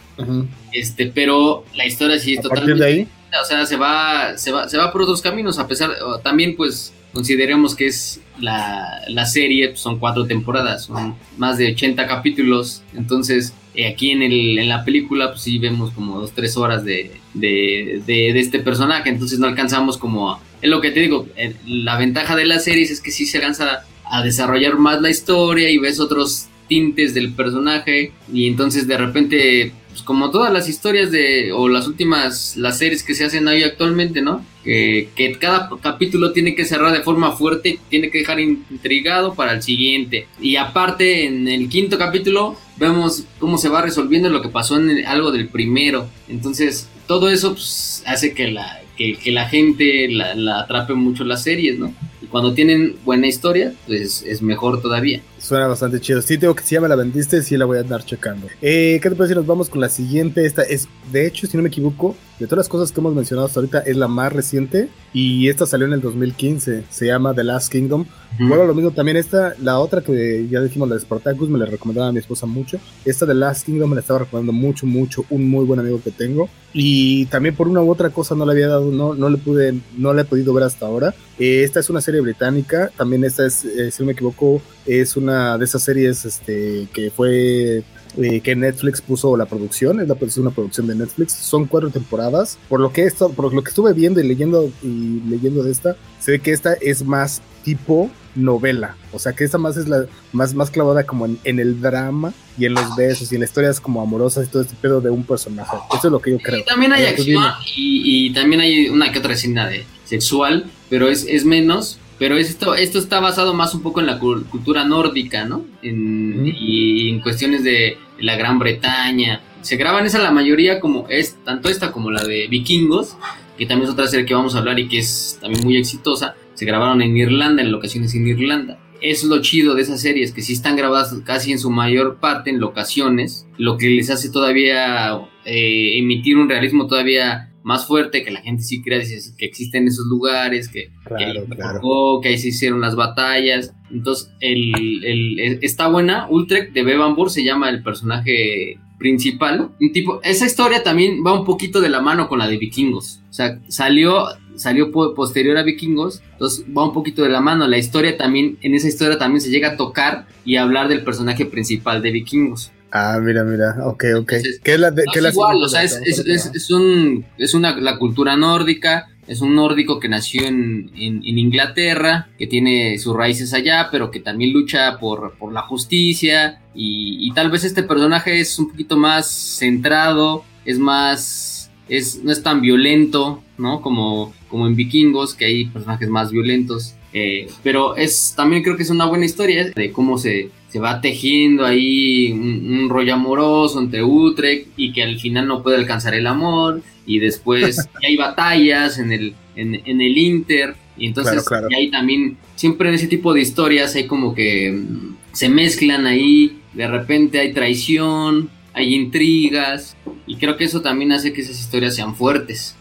Este, pero la historia sí es totalmente de ahí? o sea, se va se va se va por otros caminos a pesar también pues consideremos que es la, la serie, pues, son cuatro temporadas, son más de 80 capítulos, entonces eh, aquí en, el, en la película pues sí vemos como dos, tres horas de, de, de, este personaje, entonces no alcanzamos como, es lo que te digo, eh, la ventaja de las series es que sí se alcanza a desarrollar más la historia y ves otros tintes del personaje y entonces de repente pues como todas las historias de, o las últimas, las series que se hacen ahí actualmente, ¿no? Que, que cada capítulo tiene que cerrar de forma fuerte, tiene que dejar intrigado para el siguiente. Y aparte, en el quinto capítulo, vemos cómo se va resolviendo lo que pasó en algo del primero. Entonces, todo eso pues, hace que la, que, la gente la, la atrape mucho las series, ¿no? Y cuando tienen buena historia, pues es mejor todavía. Suena bastante chido. Sí, tengo que si ya me la vendiste, sí la voy a andar checando. Eh, ¿Qué te parece si nos vamos con la siguiente? Esta es, de hecho, si no me equivoco, de todas las cosas que hemos mencionado hasta ahorita, es la más reciente. Y esta salió en el 2015. Se llama The Last Kingdom. Bueno, lo mismo también esta, la otra que ya dijimos, la de Spartacus, me la recomendaba a mi esposa mucho. Esta de Last Kingdom me la estaba recomendando mucho, mucho. Un muy buen amigo que tengo. Y también por una u otra cosa no le había dado, no, no le pude, no la he podido ver hasta ahora. Eh, esta es una serie británica. También esta es, eh, si no me equivoco, es una de esas series este, que fue eh, que Netflix puso la producción, es, la, una producción de Netflix, son cuatro temporadas, por lo que esto, por lo que estuve viendo y leyendo y leyendo de esta, se ve que esta es más tipo novela, o sea que esta más es la más, más clavada como en, el drama y en los besos y en las historias como amorosas y todo este pedo de un personaje, eso es lo que yo creo. también hay acción y, y, también hay una que otra escena de sexual, pero es, es menos, pero esto, esto está basado más un poco en la cultura nórdica, ¿no? En, Y en cuestiones de la Gran Bretaña. Se graban esa la mayoría como es, tanto esta como la de Vikingos, que también es otra serie que vamos a hablar y que es también muy exitosa. Se grabaron en Irlanda, en locaciones en Irlanda. Es lo chido de esas series, que sí están grabadas casi en su mayor parte en locaciones, lo que les hace todavía eh, emitir un realismo todavía más fuerte, que la gente sí crea que existen esos lugares, que, que, ahí se hicieron las batallas. Entonces, el, está buena. Ultrek de Bebambur se llama el personaje principal. Un tipo, esa historia también va un poquito de la mano con la de Vikingos. O sea, salió, salió posterior a Vikingos, entonces va un poquito de la mano. La historia también, en esa historia también se llega a tocar y hablar del personaje principal de Vikingos. Ah, mira, mira, ok, ok. ¿Qué es la de, es igual, o sea, es, es, es, un, es una, la cultura nórdica, es un nórdico que nació en, en, Inglaterra, que tiene sus raíces allá, pero que también lucha por, por la justicia, y, y, tal vez este personaje es un poquito más centrado, es más, es, no es tan violento, ¿no? Como, como en Vikingos, que hay personajes más violentos. Eh, pero es también creo que es una buena historia de cómo se, se va tejiendo ahí un, rollo amoroso entre Utrecht y que al final no puede alcanzar el amor y después hay batallas en el, en, el Inter y entonces y ahí también siempre en ese tipo de historias hay como que mm, se mezclan ahí, de repente hay traición, hay intrigas y creo que eso también hace que esas historias sean fuertes.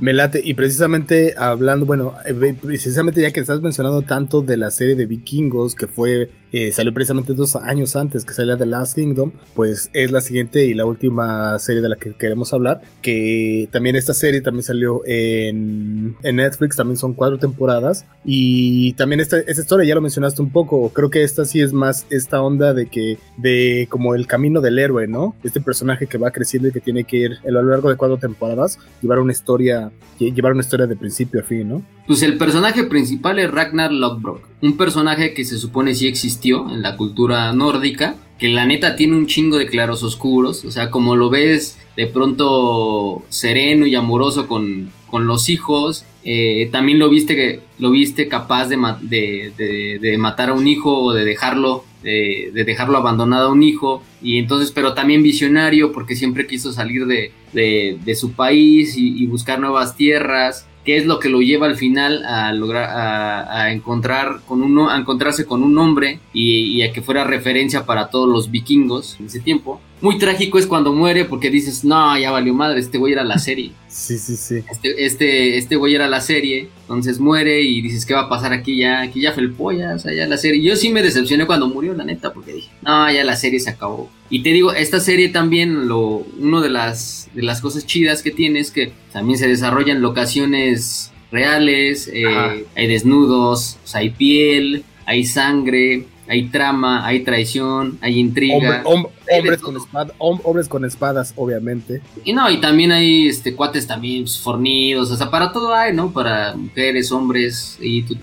Me late, y precisamente hablando, bueno, eh, precisamente ya que estás mencionando tanto de la serie de vikingos que fue eh, salió precisamente dos años antes que saliera The Last Kingdom, pues es la siguiente y la última serie de la que queremos hablar, que también esta serie también salió en, en Netflix, también son cuatro temporadas, y también esta, esta historia ya lo mencionaste un poco, creo que esta sí es más esta onda de que, de como el camino del héroe, ¿no? Este personaje que va creciendo y que tiene que ir a lo largo de cuatro temporadas, llevar una historia, llevar una historia de principio a fin, ¿no? Pues el personaje principal es Ragnar Lothbrok, un personaje que se supone sí en la cultura nórdica, que la neta tiene un chingo de claros oscuros, o sea, como lo ves de pronto sereno y amoroso con, con los hijos, eh, también lo viste, que, lo viste capaz de, de, matar a un hijo o de dejarlo, de, dejarlo abandonado a un hijo, y entonces, pero también visionario porque siempre quiso salir de, su país y buscar nuevas tierras qué es lo que lo lleva al final a lograr a, encontrar con uno a encontrarse con un hombre y, a que fuera referencia para todos los vikingos en ese tiempo muy trágico es cuando muere porque dices no ya valió madre este güey era la serie sí sí sí. Este este este güey era la serie entonces muere y dices qué va a pasar aquí ya aquí ya fue el polla o sea ya la serie yo sí me decepcioné cuando murió la neta porque dije no ya la serie se acabó y te digo esta serie también lo uno de las de las cosas chidas que tiene es que también se desarrollan locaciones reales, eh, hay desnudos, hay piel, hay sangre, hay trama, hay traición, hay intriga. hombres, con hombres con espadas, obviamente. Y no, y también hay este cuates también fornidos, o sea, para todo hay, ¿no? Para mujeres, hombres, y tu,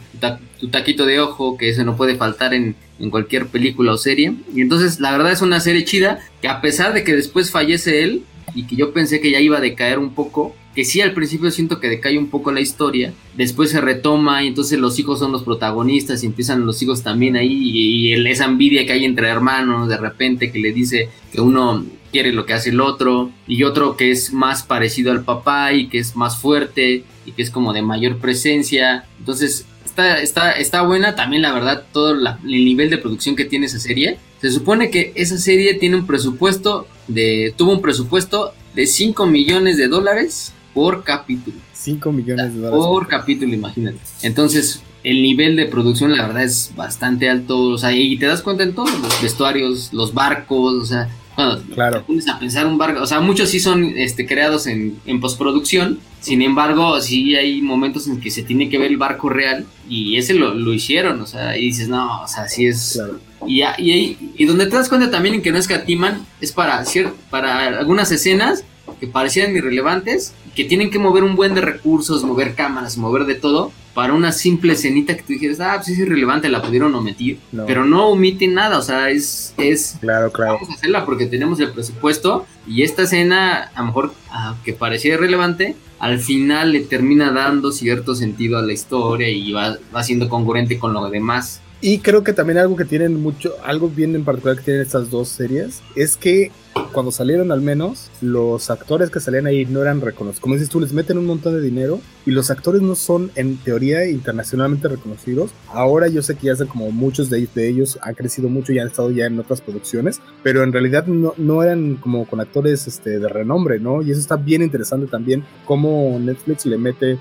tu taquito de ojo, que eso no puede faltar en, en cualquier película o serie. Y entonces, la verdad es una serie chida, que a pesar de que después fallece él, y que yo pensé que ya iba a decaer un poco, que sí al principio siento que decae un poco la historia, después se retoma y entonces los hijos son los protagonistas y empiezan los hijos también ahí y, esa envidia que hay entre hermanos de repente que le dice que uno quiere lo que hace el otro y otro que es más parecido al papá y que es más fuerte y que es como de mayor presencia, entonces está, está, está buena también la verdad todo el nivel de producción que tiene esa serie se supone que esa serie tiene un presupuesto de. tuvo un presupuesto de 5 millones de dólares por capítulo. 5 millones de dólares. Por capítulo, imagínate. Entonces, el nivel de producción, la verdad, es bastante alto. O sea, y te das cuenta en todos los vestuarios, los barcos, o sea, claro. te pones a pensar un barco, o sea, muchos sí son este, creados en, en postproducción, sin embargo, sí hay momentos en que se tiene que ver el barco real y ese lo, lo hicieron, o sea, y dices, no, o sea, sí es... Claro. Y, y, y, donde te das cuenta también en que no es escatiman es para, para algunas escenas que parecían irrelevantes, que tienen que mover un buen de recursos, mover cámaras, mover de todo, para una simple escenita que tú dijeras, ah, pues es irrelevante, la pudieron omitir, pero no omiten nada, o sea, es, es, claro, claro. vamos a hacerla porque tenemos el presupuesto y esta escena, a lo mejor, que parecía irrelevante, al final le termina dando cierto sentido a la historia y va, va siendo congruente con lo demás. Y creo que también algo que tienen mucho, algo bien en particular que tienen estas dos series, es que cuando salieron al menos, los actores que salían ahí no eran reconocidos. Como dices tú, les meten un montón de dinero y los actores no son en teoría internacionalmente reconocidos. Ahora yo sé que ya sé como muchos de, ellos han crecido mucho y han estado ya en otras producciones, pero en realidad no, no eran como con actores este, de renombre, ¿no? Y eso está bien interesante también, cómo Netflix le mete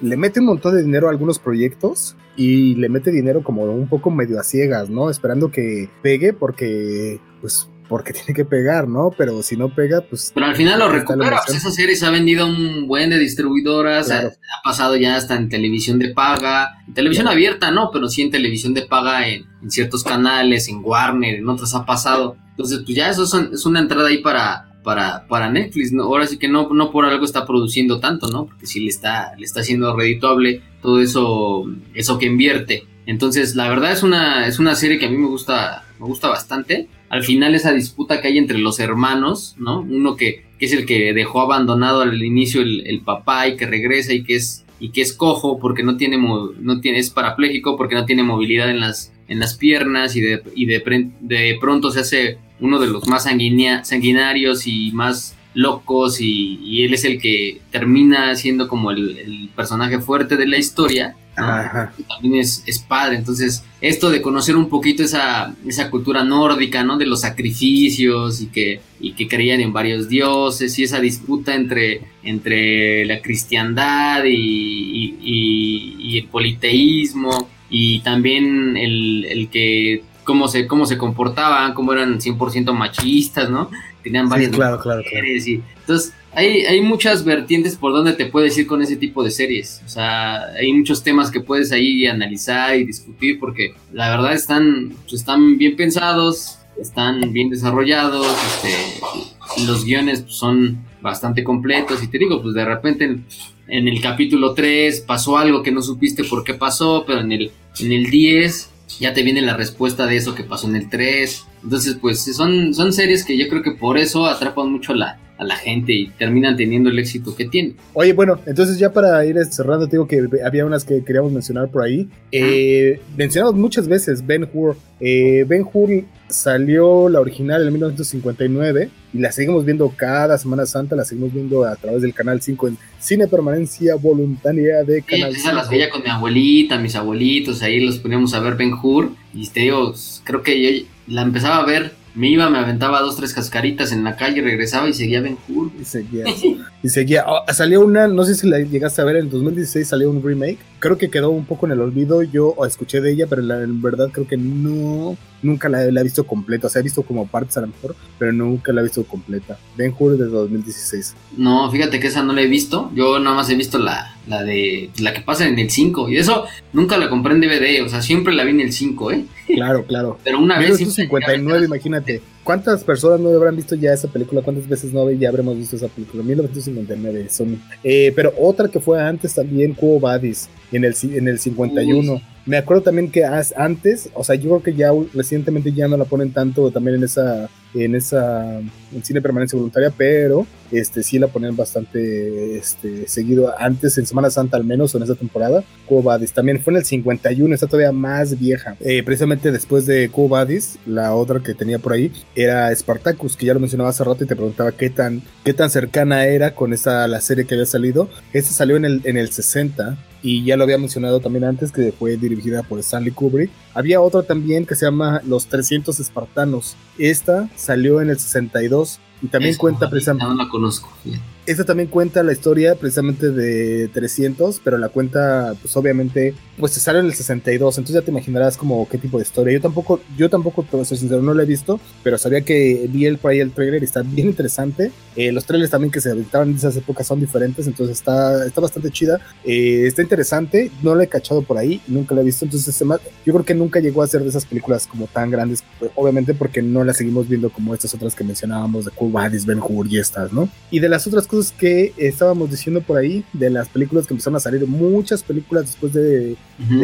le mete un montón de dinero a algunos proyectos y le mete dinero como un poco medio a ciegas, ¿no? Esperando que pegue porque, pues, porque tiene que pegar, ¿no? Pero si no pega, pues... Pero al final lo recupera, pues esa serie se ha vendido un buen de distribuidoras, ha, pasado ya hasta en televisión de paga, en televisión abierta no, pero sí en televisión de paga en, ciertos canales, en Warner, en otros ha pasado. Entonces, pues ya eso es una entrada ahí para, para, para Netflix, ¿no? Ahora sí que no, no por algo está produciendo tanto, ¿no? Porque sí le está, le está haciendo redituable todo eso, eso que invierte. Entonces, la verdad es una, es una serie que a mí me gusta, me gusta bastante. Al final esa disputa que hay entre los hermanos, ¿no? Uno que, que es el que dejó abandonado al inicio el, papá y que regresa y que es, y que es cojo porque no tiene, no tiene, es parapléjico porque no tiene movilidad en las, en las piernas y de, y de, de pronto se hace uno de los más sanguinarios y más locos y, él es el que termina siendo como el, personaje fuerte de la historia. también es, es, padre, entonces esto de conocer un poquito esa, esa cultura nórdica, ¿no? De los sacrificios y que, y que creían en varios dioses y esa disputa entre, entre la cristiandad y, y el politeísmo y también el, el que cómo se, cómo se comportaban, cómo eran 100% machistas, ¿no? Tenían varias claro, claro, Y, entonces, hay, hay muchas vertientes por donde te puedes ir con ese tipo de series. O sea, hay muchos temas que puedes ahí analizar y discutir porque la verdad están, pues, están bien pensados, están bien desarrollados, este, los guiones pues, son bastante completos y te digo, pues de repente en, en, el capítulo 3 pasó algo que no supiste por qué pasó, pero en el, en el 10 ya te viene la respuesta de eso que pasó en el 3. Entonces, pues son, son series que yo creo que por eso atrapan mucho a la, a la gente y terminan teniendo el éxito que tienen. Oye, bueno, entonces ya para ir cerrando, te digo que había unas que queríamos mencionar por ahí. Eh, mencionamos muchas veces Ben Hur. Eh, ben Hur salió la original en 1959 y la seguimos viendo cada Semana Santa, la seguimos viendo a través del Canal 5 en Cine Permanencia Voluntaria de Canal 5. las veía con mi abuelita, mis abuelitos, ahí los poníamos a ver Ben Hur y te digo, creo que yo la empezaba a ver me iba, me aventaba dos, tres cascaritas en la calle, regresaba y seguía Ben Hur. Y seguía. y seguía. Oh, salió una, no sé si la llegaste a ver, en 2016 salió un remake. Creo que quedó un poco en el olvido. Yo escuché de ella, pero la, en verdad creo que no nunca la, he visto completa. O sea, he visto como partes a lo mejor, pero nunca la he visto completa. Ben Hur de 2016. No, fíjate que esa no la he visto. Yo nada más he visto la, la de la que pasa en el 5. Y eso nunca la compré en DVD. O sea, siempre la vi en el 5, ¿eh? Claro, claro. pero una vez. 1959, imagínate. ¿Cuántas personas no habrán visto ya esa película? ¿Cuántas veces no ya habremos visto esa película? 1959 son. Eh, pero otra que fue antes también, Cubo Badis, en el, en el 51. Me acuerdo también que antes, o sea, yo creo que ya recientemente ya no la ponen tanto también en esa, en esa, en cine permanencia voluntaria, pero este sí la ponen bastante este, seguido antes, en Semana Santa al menos, o en esa temporada. Cobadis también fue en el 51, está todavía más vieja. Eh, precisamente después de Cobadis, la otra que tenía por ahí era Spartacus, que ya lo mencionaba hace rato y te preguntaba qué tan, qué tan cercana era con esa la serie que había salido. Esta salió en el, en el 60 y ya lo había mencionado también antes que fue dirigida por Stanley Kubrick. Había otra también que se llama Los 300 Espartanos. Esta salió en el 62 y también cuenta precisamente... No la conozco. Esta también cuenta la historia precisamente de 300, pero la cuenta, pues obviamente, pues se sale en el 62, entonces ya te imaginarás como qué tipo de historia. Yo tampoco, yo tampoco, pero ser sincero, no la he visto, pero sabía que vi el, por ahí el trailer y está bien interesante. Eh, los trailers también que se aventaban en esas épocas son diferentes, entonces está, está bastante chida. Eh, está interesante, no la he cachado por ahí, nunca la he visto, entonces yo creo que nunca llegó a ser de esas películas como tan grandes, obviamente porque no la seguimos viendo como estas otras que mencionábamos de Cool Ben Hur y estas, ¿no? Y de las otras cosas que estábamos diciendo por ahí, de las películas que empezaron a salir, muchas películas después de,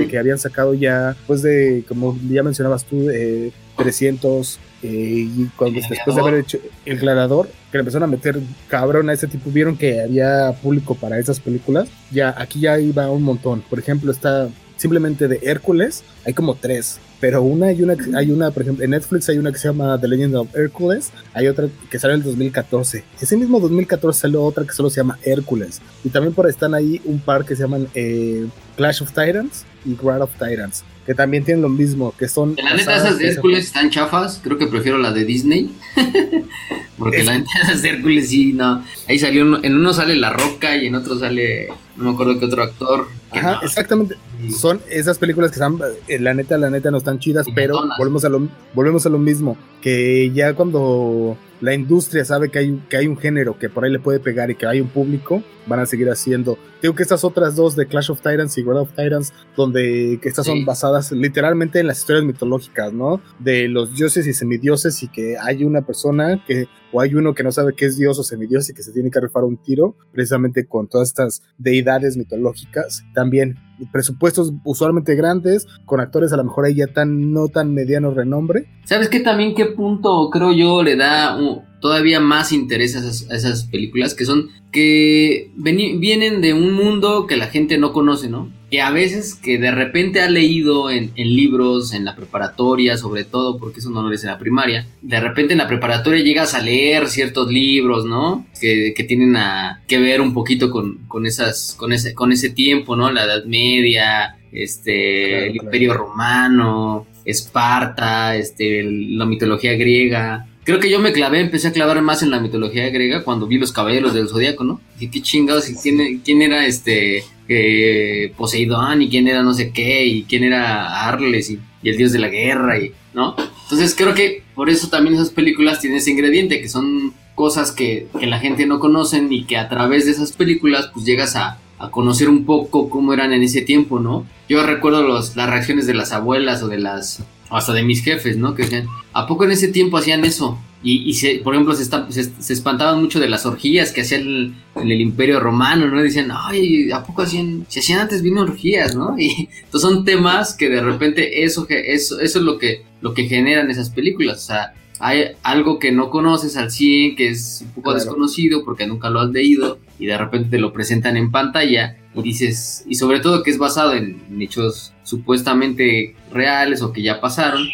que habían sacado ya, después de, como ya mencionabas tú, eh, 300, eh, y cuando después de haber hecho El Gladiador, que le empezaron a meter cabrón a ese tipo, vieron que había público para esas películas, ya aquí ya iba un montón. Por ejemplo, está simplemente de Hércules, hay como tres, pero una hay una, hay una, por ejemplo, en Netflix hay una que se llama The Legend of Hércules, hay otra que sale en el 2014. Ese mismo 2014 salió otra que solo se llama Hércules. Y también por ahí están ahí un par que se llaman eh, Clash of Titans y Wrath of Titans, que también tienen lo mismo, que son... La neta, esas de Hércules están chafas, creo que prefiero la de Disney. Porque la neta, esas de Hércules sí, no. Ahí salió, en uno sale La Roca y en otro sale, no me acuerdo qué otro actor. Ajá, exactamente. Son esas películas que están, eh, la neta, la neta no están chidas, pero volvemos a, lo, volvemos a lo mismo, que ya cuando la industria sabe que hay, que hay un género que por ahí le puede pegar y que hay un público, van a seguir haciendo. Digo que estas otras dos de Clash of Titans y World of Titans, donde que estas son basadas literalmente en las historias mitológicas, ¿no? De los dioses y semidioses y que hay una persona que o hay uno que no sabe qué es dios o semidios y que se tiene que rifar un tiro precisamente con todas estas deidades mitológicas. También presupuestos usualmente grandes, con actores a lo mejor ahí ya tan, no tan mediano renombre. ¿Sabes qué también qué punto creo yo le da todavía más interés a esas, películas? Que son que vienen de un mundo que la gente no conoce, ¿no? Que a veces que de repente ha leído en, libros, en la preparatoria, sobre todo, porque eso no lo lees en la primaria, de repente en la preparatoria llegas a leer ciertos libros, ¿no? Que, tienen a, que ver un poquito con, con, esas, con, ese, con ese tiempo, ¿no? La Edad Media, este, el Imperio Romano, Esparta, este, la mitología griega. Creo que yo me clavé, empecé a clavar más en la mitología griega cuando vi los caballeros del zodiaco, ¿no? Y qué chingados, y quién, era este eh, Poseidón y quién era no sé qué y quién era Arles y, el dios de la guerra y, ¿no? Entonces creo que por eso también esas películas tienen ese ingrediente, que son cosas que, que la gente no conoce y que a través de esas películas pues llegas a, a conocer un poco cómo eran en ese tiempo, ¿no? Yo recuerdo los, las reacciones de las abuelas o de las, hasta de mis jefes, ¿no? Que decían, ¿a poco en ese tiempo hacían eso? Y, y se, por ejemplo, se, se, espantaban mucho de las orgías que hacían en el Imperio Romano, ¿no? Decían, ay, ¿a poco hacían, se hacían antes bien orgías, ¿no? Y entonces son temas que de repente eso, eso, eso es lo que, lo que generan esas películas, o sea, hay algo que no conoces al 100, que es un poco desconocido porque nunca lo has leído y de repente te lo presentan en pantalla dices, y sobre todo que es basado en hechos supuestamente reales o que ya pasaron,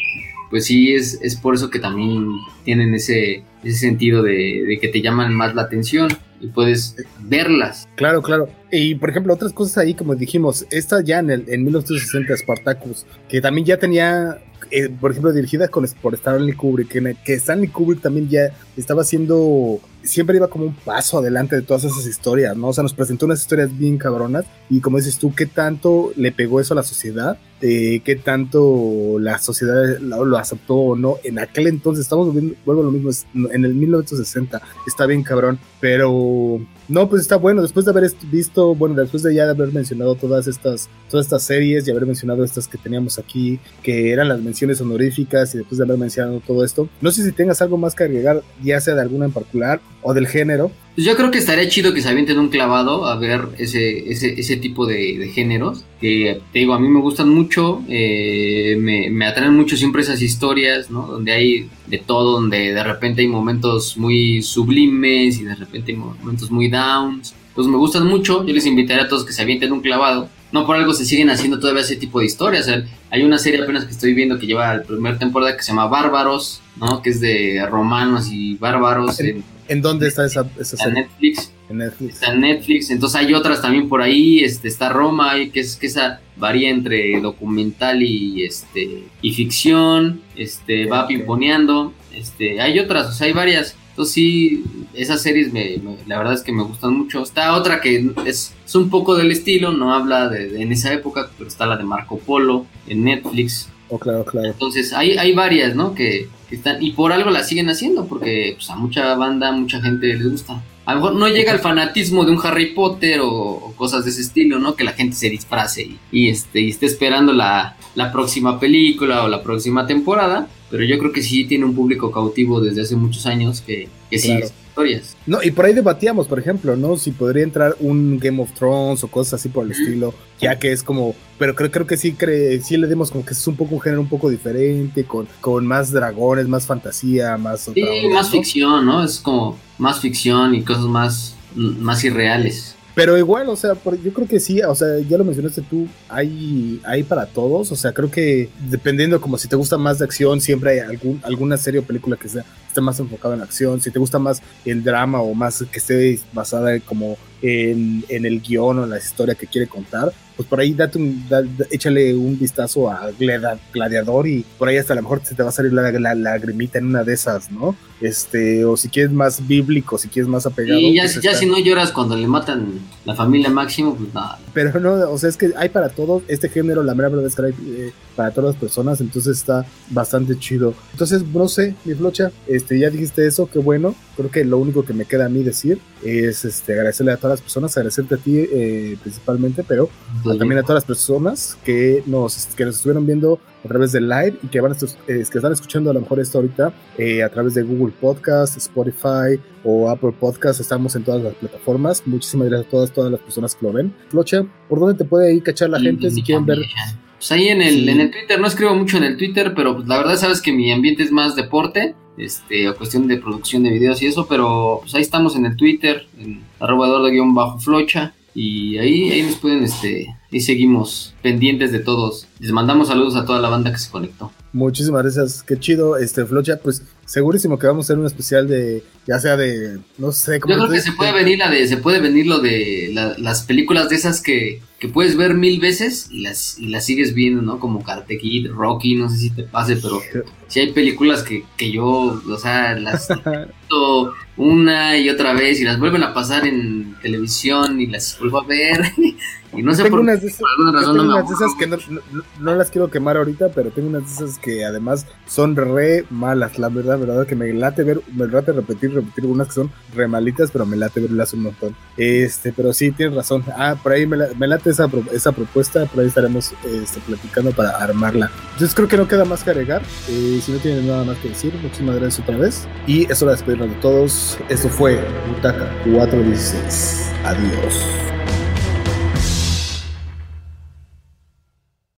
pues sí es, es por eso que también tienen ese, ese sentido de, que te llaman más la atención y puedes verlas. Claro, claro. Y por ejemplo, otras cosas ahí, como dijimos, esta ya en, el, en 1960 Spartacus, que también ya tenía eh, por ejemplo, dirigida con, por Stanley Kubrick, que, que Stanley Kubrick también ya estaba haciendo, siempre iba como un paso adelante de todas esas historias, ¿no? O sea, nos presentó unas historias bien cabronas y como dices tú, ¿qué tanto le pegó eso a la sociedad? Eh, ¿Qué tanto la sociedad lo, aceptó o no? En aquel entonces, estamos viendo, vuelvo a lo mismo, en el 1960, está bien cabrón, pero no, pues está bueno, después de haber visto, bueno, después de ya haber mencionado todas estas, todas estas series y haber mencionado estas que teníamos aquí, que eran las menciones honoríficas y después de haber mencionado todo esto, no sé si tengas algo más que agregar, ya sea de alguna en particular o del género. Pues yo creo que estaría chido que se avienten un clavado a ver ese, ese, ese tipo de, géneros, que te digo, a mí me gustan mucho, eh, me, me atraen mucho siempre esas historias, ¿no? Donde hay de todo, donde de repente hay momentos muy sublimes y de repente hay momentos muy downs. Pues me gustan mucho, yo les invitaré a todos que se avienten un clavado. No por algo se siguen haciendo todavía ese tipo de historias. hay una serie apenas que estoy viendo que lleva la primera temporada que se llama Bárbaros, ¿no? Que es de romanos y bárbaros. ¿En, dónde está esa, esa serie? En Netflix. En Netflix. Está en Netflix. Entonces hay otras también por ahí. Este, está Roma, que es que esa varía entre documental y este y ficción. Este, va pimponeando. Este, hay otras, o sea, hay varias Entonces sí, esas series me, la verdad es que me gustan mucho. Está otra que es, es un poco del estilo, no habla de, en esa época, pero está la de Marco Polo en Netflix. Claro, claro. Entonces hay, hay varias, ¿no? Que, están, y por algo las siguen haciendo, porque pues, a mucha banda, mucha gente les gusta. A lo mejor no llega el fanatismo de un Harry Potter o, cosas de ese estilo, ¿no? Que la gente se disfrace y, y este, y esté esperando la, la próxima película o la próxima temporada, pero yo creo que sí tiene un público cautivo desde hace muchos años que, que sí, historias. No, y por ahí debatíamos, por ejemplo, ¿no? Si podría entrar un Game of Thrones o cosas así por el estilo, ya que es como, pero creo, creo que sí, cree, sí le dimos como que es un poco un género un poco diferente, con, con más dragones, más fantasía, más... Sí, más ficción, ¿no? Es como más ficción y cosas más, más irreales. Pero igual, o sea, yo creo que sí, o sea, ya lo mencionaste tú, hay, hay para todos, o sea, creo que dependiendo como si te gusta más de acción, siempre hay algún, alguna serie o película que sea, esté más enfocada en acción, si te gusta más el drama o más que esté basada como en, en el guion o en la historia que quiere contar, pues por ahí date un, échale un vistazo a Gladiador y por ahí hasta a lo mejor se te va a salir la, la, lagrimita en una de esas, ¿no? Este, o si quieres más bíblico, si quieres más apegado. Y ya, pues ya si no lloras cuando le matan la familia Máximo, pues nada. Pero no, o sea, es que hay para todos, este género, la mera verdad es que hay eh, para todas las personas, entonces está bastante chido. Entonces, no sé, mi flocha, este, ya dijiste eso, qué bueno. Creo que lo único que me queda a mí decir es este, agradecerle a todas las personas, agradecerte a ti eh, principalmente, pero también a todas las personas que nos, que nos estuvieron viendo a través del live y que, van a, que están escuchando a lo mejor esto ahorita eh, a través de Google Podcast, Spotify o Apple Podcast. Estamos en todas las plataformas. Muchísimas gracias a todas, todas las personas que lo ven. Flocha, ¿por dónde te puede ir cachar la gente si quieren ver? Pues ahí en el, en el Twitter, no escribo mucho en el Twitter, pero pues la verdad sabes que mi ambiente es más deporte este, o cuestión de producción de videos y eso, pero pues ahí estamos en el Twitter, en arroba bajo flocha y ahí, ahí nos pueden, este, y seguimos pendientes de todos. Les mandamos saludos a toda la banda que se conectó. Muchísimas gracias, qué chido, este Flocha, pues segurísimo que vamos a hacer un especial de, ya sea de, no sé, cómo Yo creo que se puede venir la de, se puede venir lo de las películas de esas que, que puedes ver mil veces y las, y las sigues viendo, ¿no? Como Karate Kid, Rocky, no sé si te pase, pero si hay películas que, que yo, o sea, las una y otra vez y las vuelven a pasar en televisión y las vuelvo a ver Y no sé por, unas de esas, razón tengo unas de esas que no, no, las quiero quemar ahorita, pero tengo unas de esas que además son re malas, la verdad, verdad que me late ver, me late repetir, repetir unas que son re malitas, pero me late verlas un montón. Este, pero sí, tienes razón. Ah, por ahí me, late esa, esa propuesta, por ahí estaremos este, platicando para armarla. Entonces creo que no queda más que agregar. Eh, si no tienen nada más que decir, muchísimas gracias otra vez. Y es hora de despedirnos de todos. Esto fue Butaca 416. Adiós.